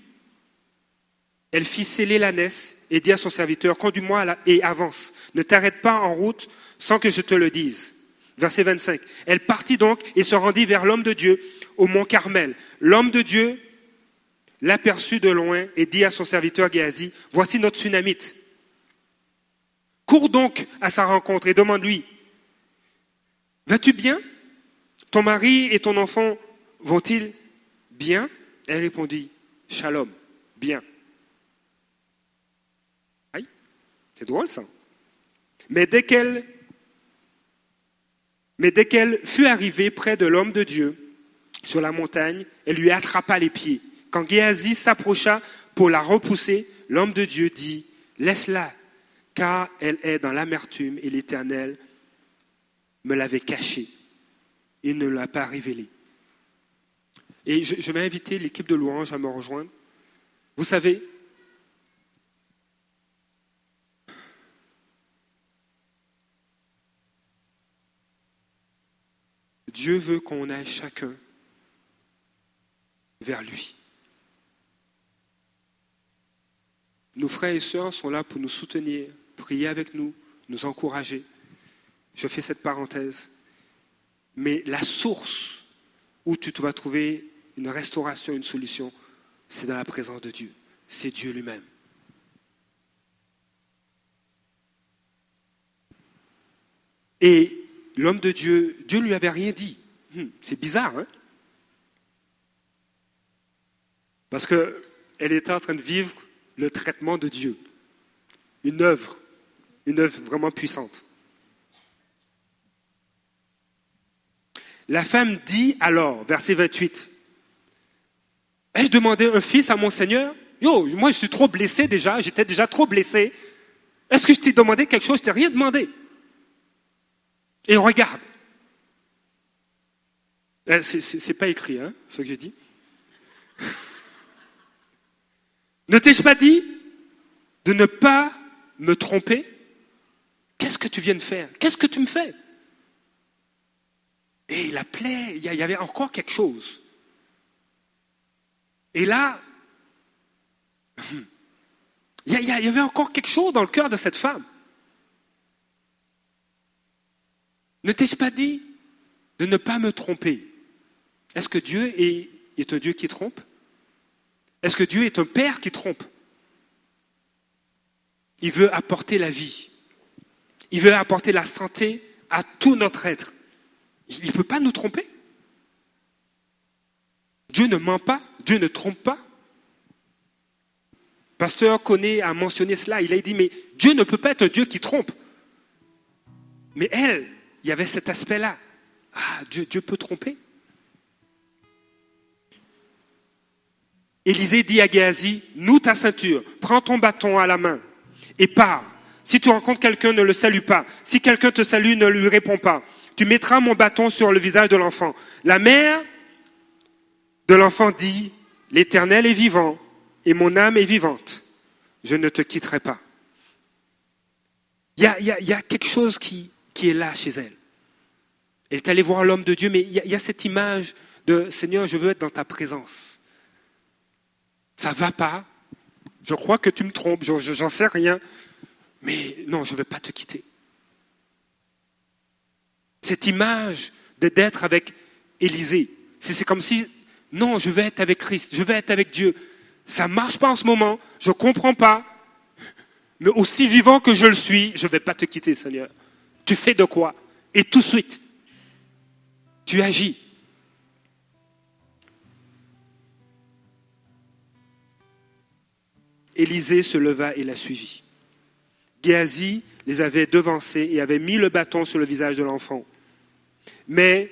elle fit sceller l'ânesse et dit à son serviteur, conduis-moi et avance. Ne t'arrête pas en route sans que je te le dise. Verset 25. Elle partit donc et se rendit vers l'homme de Dieu au mont Carmel. L'homme de Dieu l'aperçut de loin et dit à son serviteur Géasi, voici notre tsunamite. Cours donc à sa rencontre et demande-lui, vas-tu bien? Ton mari et ton enfant vont-ils bien? Elle répondit, shalom, bien. Aïe, c'est drôle ça. Mais dès qu'elle mais dès qu'elle fut arrivée près de l'homme de Dieu, sur la montagne, elle lui attrapa les pieds. Quand Géasi s'approcha pour la repousser, l'homme de Dieu dit, laisse-la, car elle est dans l'amertume et l'Éternel me l'avait cachée et ne l'a pas révélée. Et je, je vais inviter l'équipe de louange à me rejoindre. Vous savez, Dieu veut qu'on aille chacun vers lui. Nos frères et sœurs sont là pour nous soutenir, prier avec nous, nous encourager. Je fais cette parenthèse. Mais la source où tu vas trouver une restauration, une solution, c'est dans la présence de Dieu. C'est Dieu lui-même. Et l'homme de Dieu, Dieu ne lui avait rien dit. Hmm, c'est bizarre, hein? Parce qu'elle était en train de vivre le traitement de Dieu. Une œuvre, une œuvre vraiment puissante. La femme dit alors, verset 28, Ai-je demandé un fils à mon Seigneur? Yo, moi je suis trop blessé déjà, j'étais déjà trop blessé. Est-ce que je t'ai demandé quelque chose? Je t'ai rien demandé. Et regarde. Eh, c'est pas écrit, hein, ce que j'ai dit. Ne t'ai-je pas dit de ne pas me tromper? Qu'est-ce que tu viens de faire? Qu'est-ce que tu me fais? Et il appelait, il y avait encore quelque chose. Et là, il y avait encore quelque chose dans le cœur de cette femme. Ne t'ai-je pas dit de ne pas me tromper? Est-ce que Dieu est, est un Dieu qui trompe? Est-ce que Dieu est un Père qui trompe? Il veut apporter la vie. Il veut apporter la santé à tout notre être. Il ne peut pas nous tromper? Dieu ne ment pas, Dieu ne trompe pas. Pasteur Conné a mentionné cela, il a dit, mais Dieu ne peut pas être un Dieu qui trompe. Mais elle, il y avait cet aspect-là. Ah, Dieu peut tromper? Élisée dit à Géasi, noue ta ceinture, prends ton bâton à la main et pars. Si tu rencontres quelqu'un, ne le salue pas. Si quelqu'un te salue, ne lui réponds pas. Tu mettras mon bâton sur le visage de l'enfant. La mère de l'enfant dit, l'Éternel est vivant et mon âme est vivante. Je ne te quitterai pas. Il y a, quelque chose qui, est là chez elle. Elle est allée voir l'homme de Dieu, mais il y, a cette image de Seigneur, je veux être dans ta présence. Ça va pas. Je crois que tu me trompes, j'en sais rien. Mais non, je ne vais pas te quitter. Cette image d'être avec Élisée, c'est comme si, non, je vais être avec Christ, je vais être avec Dieu. Ça ne marche pas en ce moment, je ne comprends pas, mais aussi vivant que je le suis, je ne vais pas te quitter, Seigneur. Tu fais de quoi? Et tout de suite, tu agis. Élisée se leva et la suivit. Géasi les avait devancés et avait mis le bâton sur le visage de l'enfant. Mais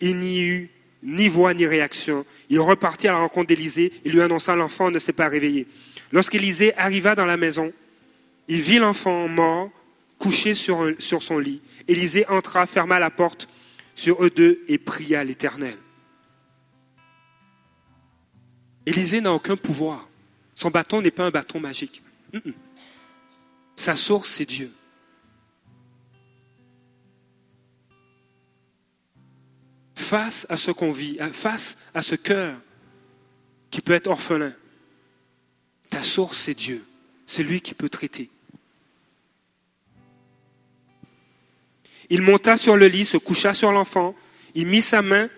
il n'y eut ni voix ni réaction. Il repartit à la rencontre d'Élisée et lui annonça l'enfant ne s'est pas réveillé. Lorsqu'Élisée arriva dans la maison, il vit l'enfant mort, couché sur, sur son lit. Élisée entra, ferma la porte sur eux deux et pria l'Éternel. Élisée n'a aucun pouvoir. Son bâton n'est pas un bâton magique. Sa source, c'est Dieu. Face à ce qu'on vit, face à ce cœur qui peut être orphelin, ta source, c'est Dieu. C'est lui qui peut traiter. Il monta sur le lit, se coucha sur l'enfant, il mit sa main,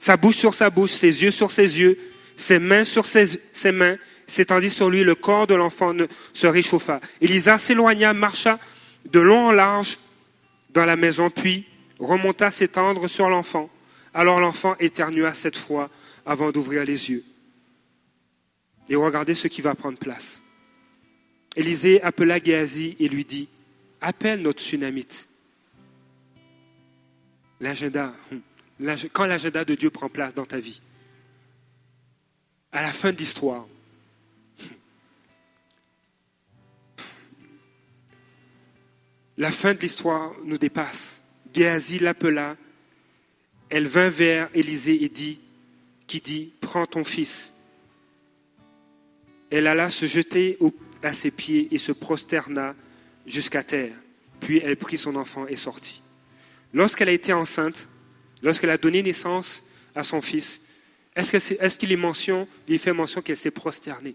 sa bouche sur sa bouche, ses yeux sur ses yeux, ses mains sur ses, ses mains, s'étendit sur lui, le corps de l'enfant se réchauffa. Elisa s'éloigna, marcha de long en large dans la maison, puis remonta s'étendre sur l'enfant. Alors l'enfant éternua cette fois avant d'ouvrir les yeux. Et regardez ce qui va prendre place. Élisée appela Géasi et lui dit Appelle notre tsunamite. L'agenda, quand l'agenda de Dieu prend place dans ta vie, à la fin de l'histoire, La fin de l'histoire nous dépasse. Géasi l'appela. Elle vint vers Élisée et dit, qui dit, prends ton fils. Elle alla se jeter à ses pieds et se prosterna jusqu'à terre. Puis elle prit son enfant et sortit. Lorsqu'elle a été enceinte, lorsqu'elle a donné naissance à son fils, est-ce qu'il est, il fait mention qu'elle s'est prosternée?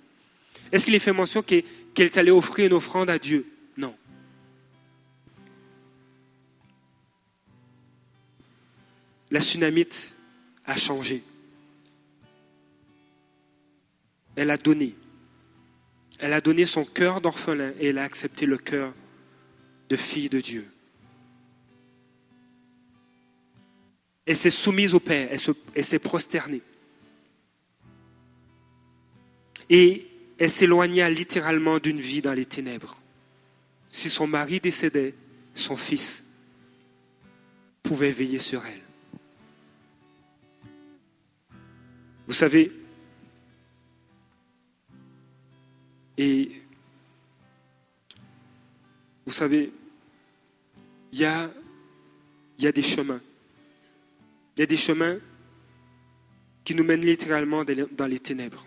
Est-ce qu'il est fait mention qu'elle est allée offrir une offrande à Dieu? Non. la tsunamite a changé. Elle a donné. Elle a donné son cœur d'orphelin et elle a accepté le cœur de fille de Dieu. Elle s'est soumise au Père, elle s'est prosternée. Et elle s'éloigna littéralement d'une vie dans les ténèbres. Si son mari décédait, son fils pouvait veiller sur elle. Vous savez, et vous savez, il y a, y a des chemins. Il y a des chemins qui nous mènent littéralement dans les ténèbres.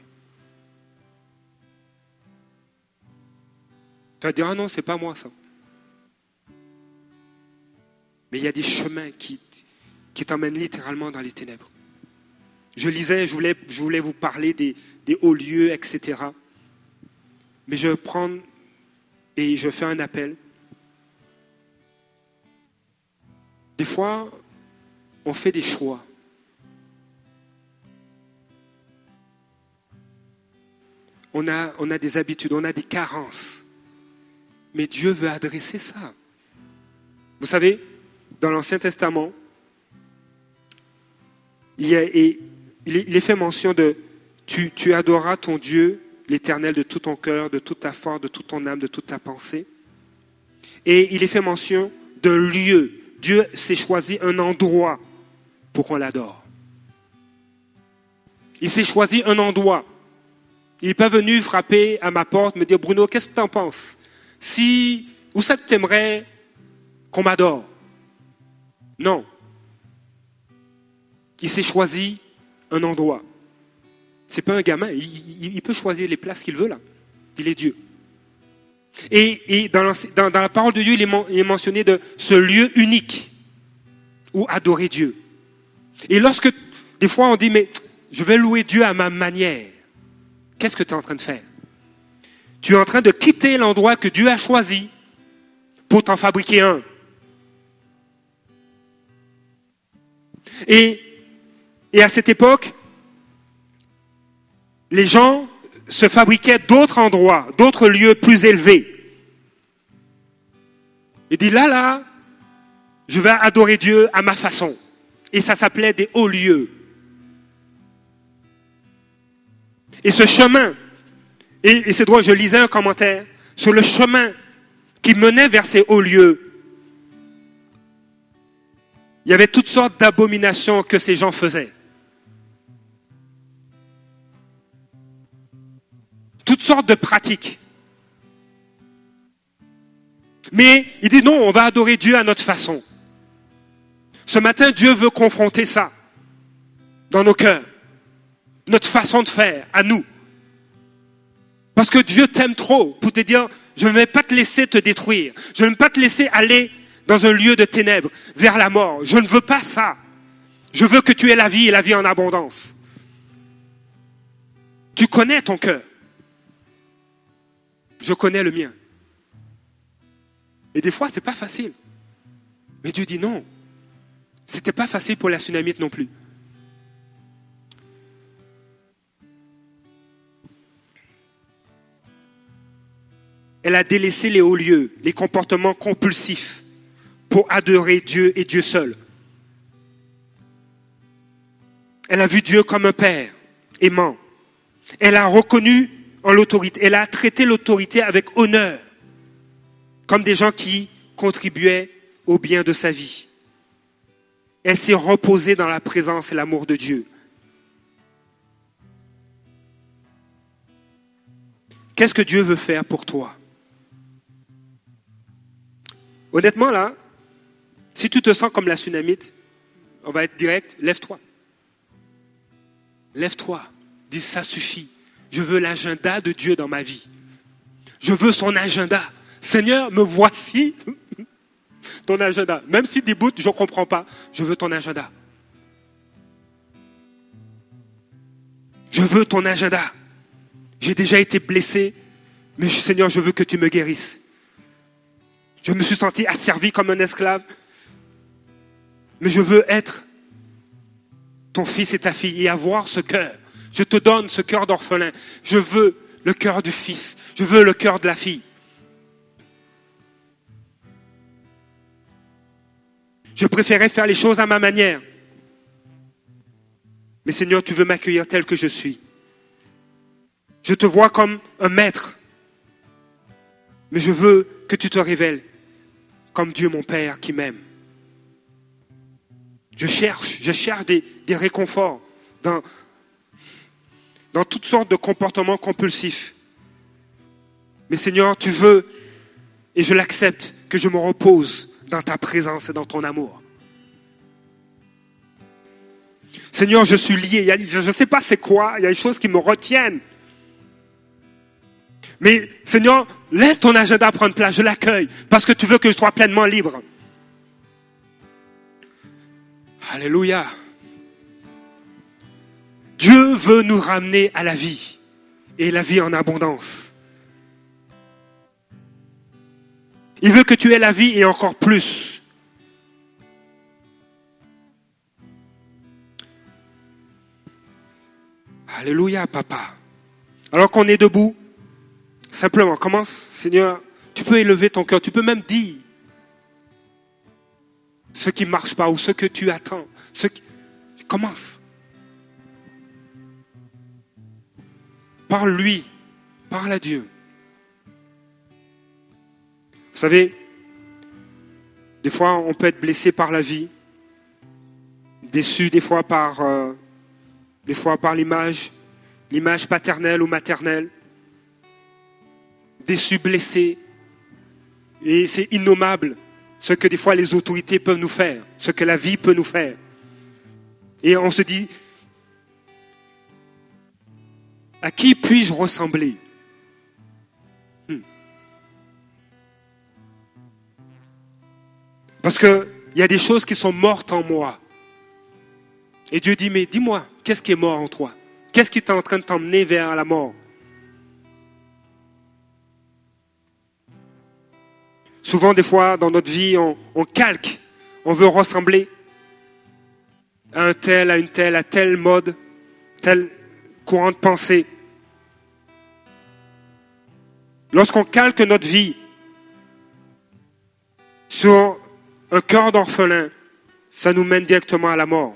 Tu vas dire, ah non, c'est pas moi ça. Mais il y a des chemins qui, qui t'emmènent littéralement dans les ténèbres. Je lisais, je voulais, je voulais vous parler des, hauts lieux, etc. Mais je prends et je fais un appel. Des fois, on fait des choix. On a, on a des habitudes, on a des carences. Mais Dieu veut adresser ça. Vous savez, dans l'Ancien Testament, il est fait mention de tu, tu adoras ton Dieu, l'Éternel, de tout ton cœur, de toute ta force, de toute ton âme, de toute ta pensée. Et il est fait mention d'un lieu. Dieu s'est choisi un endroit pour qu'on l'adore. Il s'est choisi un endroit. Il n'est pas venu frapper à ma porte, me dire Bruno, qu'est-ce que tu en penses? Si, où ça que tu aimerais qu'on m'adore? Non. Il s'est choisi un endroit. C'est pas un gamin, il, peut choisir les places qu'il veut là. Il est Dieu. Et, dans, la, parole de Dieu, il est, mentionné de ce lieu unique où adorer Dieu. Et lorsque des fois on dit, mais je vais louer Dieu à ma manière, qu'est-ce que tu es en train de faire? Tu es en train de quitter l'endroit que Dieu a choisi pour t'en fabriquer un. Et, à cette époque, les gens se fabriquaient d'autres endroits, d'autres lieux plus élevés. Il dit là, là, je vais adorer Dieu à ma façon. Et ça s'appelait des hauts lieux. Et ce chemin, et, c'est drôle, je lisais un commentaire sur le chemin qui menait vers ces hauts lieux. Il y avait toutes sortes d'abominations que ces gens faisaient. Toutes sortes de pratiques. Mais il dit non, on va adorer Dieu à notre façon. Ce matin, Dieu veut confronter ça dans nos cœurs, notre façon de faire, à nous. Parce que Dieu t'aime trop pour te dire, je ne vais pas te laisser te détruire, je ne vais pas te laisser aller dans un lieu de ténèbres, vers la mort. Je ne veux pas ça. Je veux que tu aies la vie et la vie en abondance. Tu connais ton cœur. Je connais le mien. Et des fois, ce n'est pas facile. Mais Dieu dit non. Ce n'était pas facile pour la tsunamite non plus. Elle a délaissé les hauts lieux, les comportements compulsifs pour adorer Dieu et Dieu seul. Elle a vu Dieu comme un père aimant. Elle a reconnu en l'autorité. Elle a traité l'autorité avec honneur comme des gens qui contribuaient au bien de sa vie. Elle s'est reposée dans la présence et l'amour de Dieu. Qu'est-ce que Dieu veut faire pour toi? Honnêtement, là, si tu te sens comme la tsunamite, on va être direct, lève-toi. Lève-toi. Dis, ça suffit. Je veux l'agenda de Dieu dans ma vie. Je veux son agenda. Seigneur, me voici ton agenda. Même si des bouts, je ne comprends pas, je veux ton agenda. Je veux ton agenda. J'ai déjà été blessé, mais Seigneur, je veux que tu me guérisses. Je me suis senti asservi comme un esclave, mais je veux être ton fils et ta fille et avoir ce cœur. Je te donne ce cœur d'orphelin. Je veux le cœur du fils. Je veux le cœur de la fille. Je préférais faire les choses à ma manière. Mais Seigneur, tu veux m'accueillir tel que je suis. Je te vois comme un maître. Mais je veux que tu te révèles comme Dieu mon Père qui m'aime. Je cherche, je cherche des, réconforts dans, dans toutes sortes de comportements compulsifs. Mais Seigneur, tu veux, et je l'accepte, que je me repose dans ta présence et dans ton amour. Seigneur, je suis lié. je ne sais pas c'est quoi. Il y a des choses qui me retiennent. Mais Seigneur, laisse ton agenda prendre place. Je l'accueille parce que tu veux que je sois pleinement libre. Alléluia. Dieu veut nous ramener à la vie et la vie en abondance. Il veut que tu aies la vie et encore plus. Alléluia, papa. Alors qu'on est debout, simplement commence, Seigneur, tu peux élever ton cœur, tu peux même dire ce qui ne marche pas ou ce que tu attends. Ce. Commence. Parle-lui, parle à Dieu. Vous savez, des fois on peut être blessé par la vie, déçu des fois par, euh, fois par l'image, l'image paternelle ou maternelle, déçu, blessé. Et c'est innommable ce que des fois les autorités peuvent nous faire, ce que la vie peut nous faire. Et on se dit, à qui puis-je ressembler? Parce qu'il y a des choses qui sont mortes en moi. Et Dieu dit, mais dis-moi, qu'est-ce qui est mort en toi? Qu'est-ce qui est en train de t'emmener vers la mort? Souvent, des fois, dans notre vie, on, calque, on veut ressembler à un tel, à une telle, à tel mode, tel courant de pensée. Lorsqu'on calque notre vie sur un cœur d'orphelin, ça nous mène directement à la mort.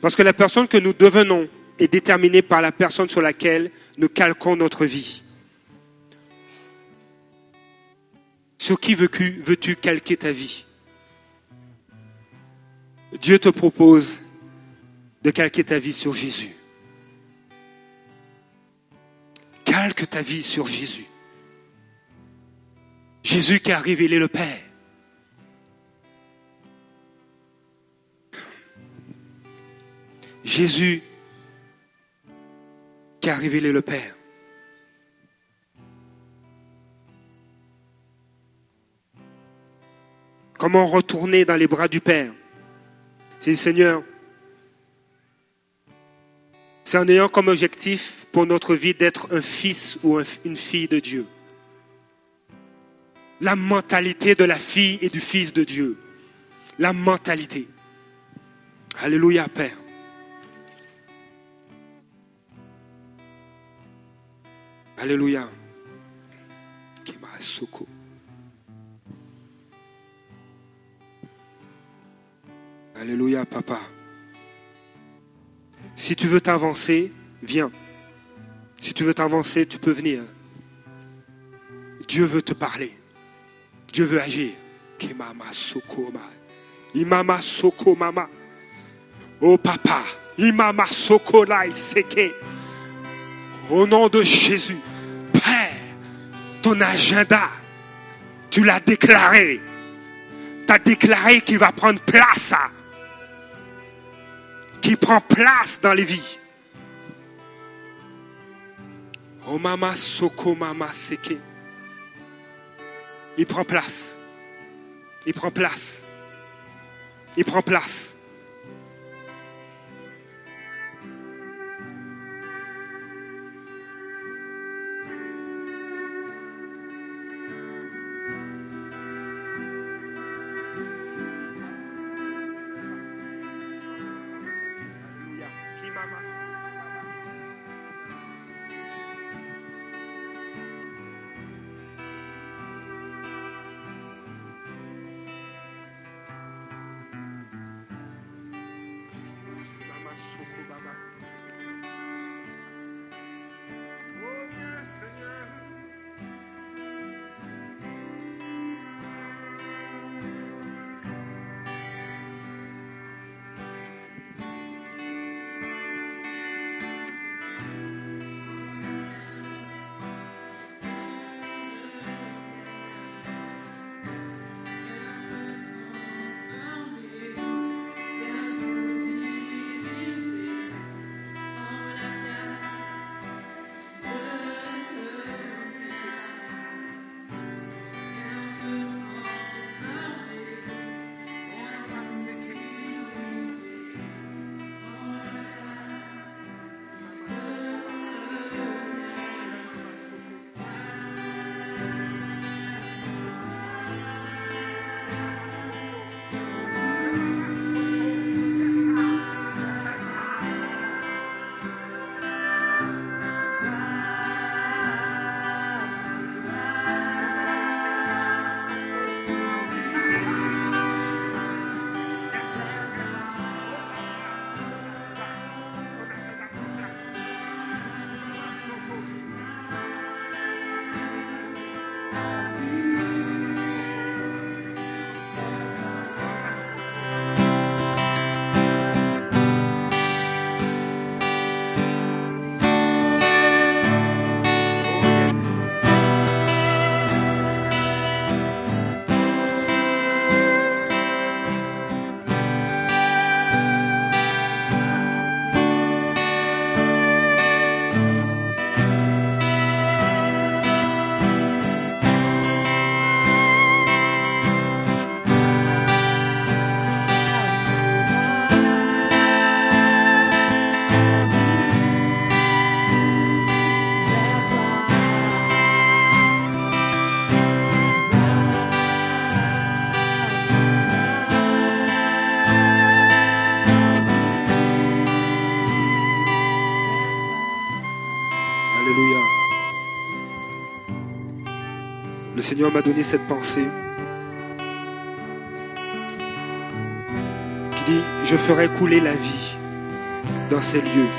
Parce que la personne que nous devenons est déterminée par la personne sur laquelle nous calquons notre vie. Sur qui veux-tu veux calquer ta vie? Dieu te propose de calquer ta vie sur Jésus. Calque ta vie sur Jésus. Jésus qui a révélé le Père. Jésus a révélé le Père. Comment retourner dans les bras du Père? C'est le Seigneur. C'est en ayant comme objectif pour notre vie d'être un fils ou une fille de Dieu. La mentalité de la fille et du fils de Dieu. La mentalité. Alléluia, Père. Alléluia. Alléluia, papa. Si tu veux t'avancer, viens. Si tu veux t'avancer, tu peux venir. Dieu veut te parler. Dieu veut agir. Imama soko mama. Oh papa. Imama soko seke. Au nom de Jésus, Père, ton agenda, tu l'as déclaré. Tu as déclaré qu'il va prendre place, qui prend place dans les vies. Mama soko mama seke. Il prend place. Il prend place. Il prend place. Seigneur m'a donné cette pensée qui dit, je ferai couler la vie dans ces lieux,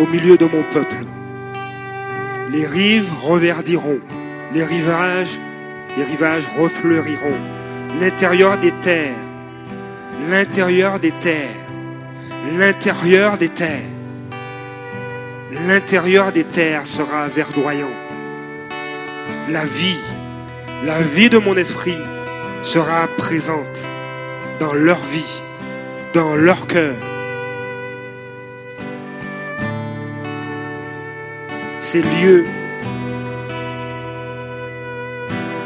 au milieu de mon peuple. Les rives reverdiront, les rivages, les rivages refleuriront, l'intérieur des terres, l'intérieur des terres, l'intérieur des terres, l'intérieur des terres sera verdoyant. La vie, la vie de mon esprit sera présente dans leur vie, dans leur cœur. Ces lieux,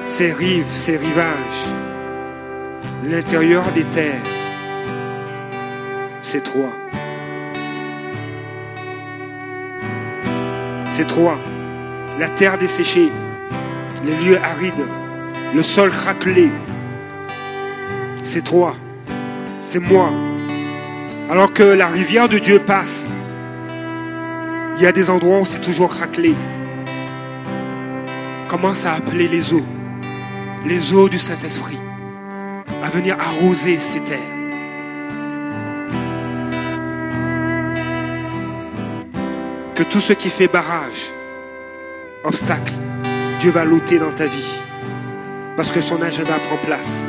ces rives, ces rivages, l'intérieur des terres, c'est toi. C'est toi. La terre desséchée, les lieux arides, le sol craquelé. C'est toi. C'est moi. Alors que la rivière de Dieu passe, il y a des endroits où c'est toujours craquelé. Commence à appeler les eaux, les eaux du Saint-Esprit, à venir arroser ces terres. Que tout ce qui fait barrage, obstacle, Va l'ôter dans ta vie. Parce que son agenda prend place.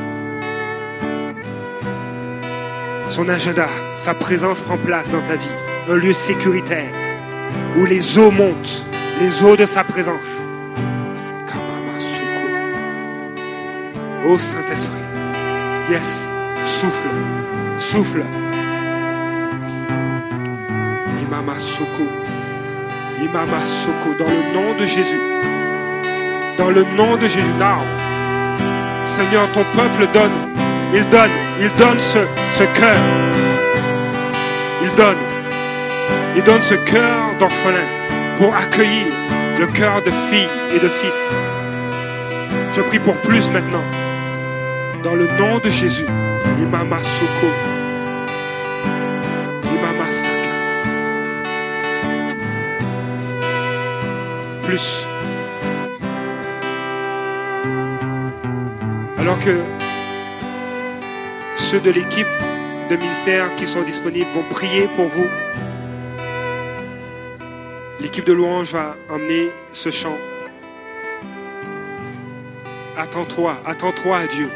Son agenda, sa présence prend place dans ta vie. Un lieu sécuritaire où les eaux montent, les eaux de sa présence. Ô Saint-Esprit, yes, souffle, souffle. Imama Soko, Imama Soko, dans le nom de Jésus. Dans le nom de Jésus. Now. Seigneur, ton peuple donne. Il donne. Il donne ce, cœur. Il donne. Il donne ce cœur d'orphelin pour accueillir le cœur de fille et de fils. Je prie pour plus maintenant. Dans le nom de Jésus. Imama Soko. Imama Saka. Plus. Alors que ceux de l'équipe de ministère qui sont disponibles vont prier pour vous. L'équipe de louange va emmener ce chant. Attends-toi, attends-toi à Dieu.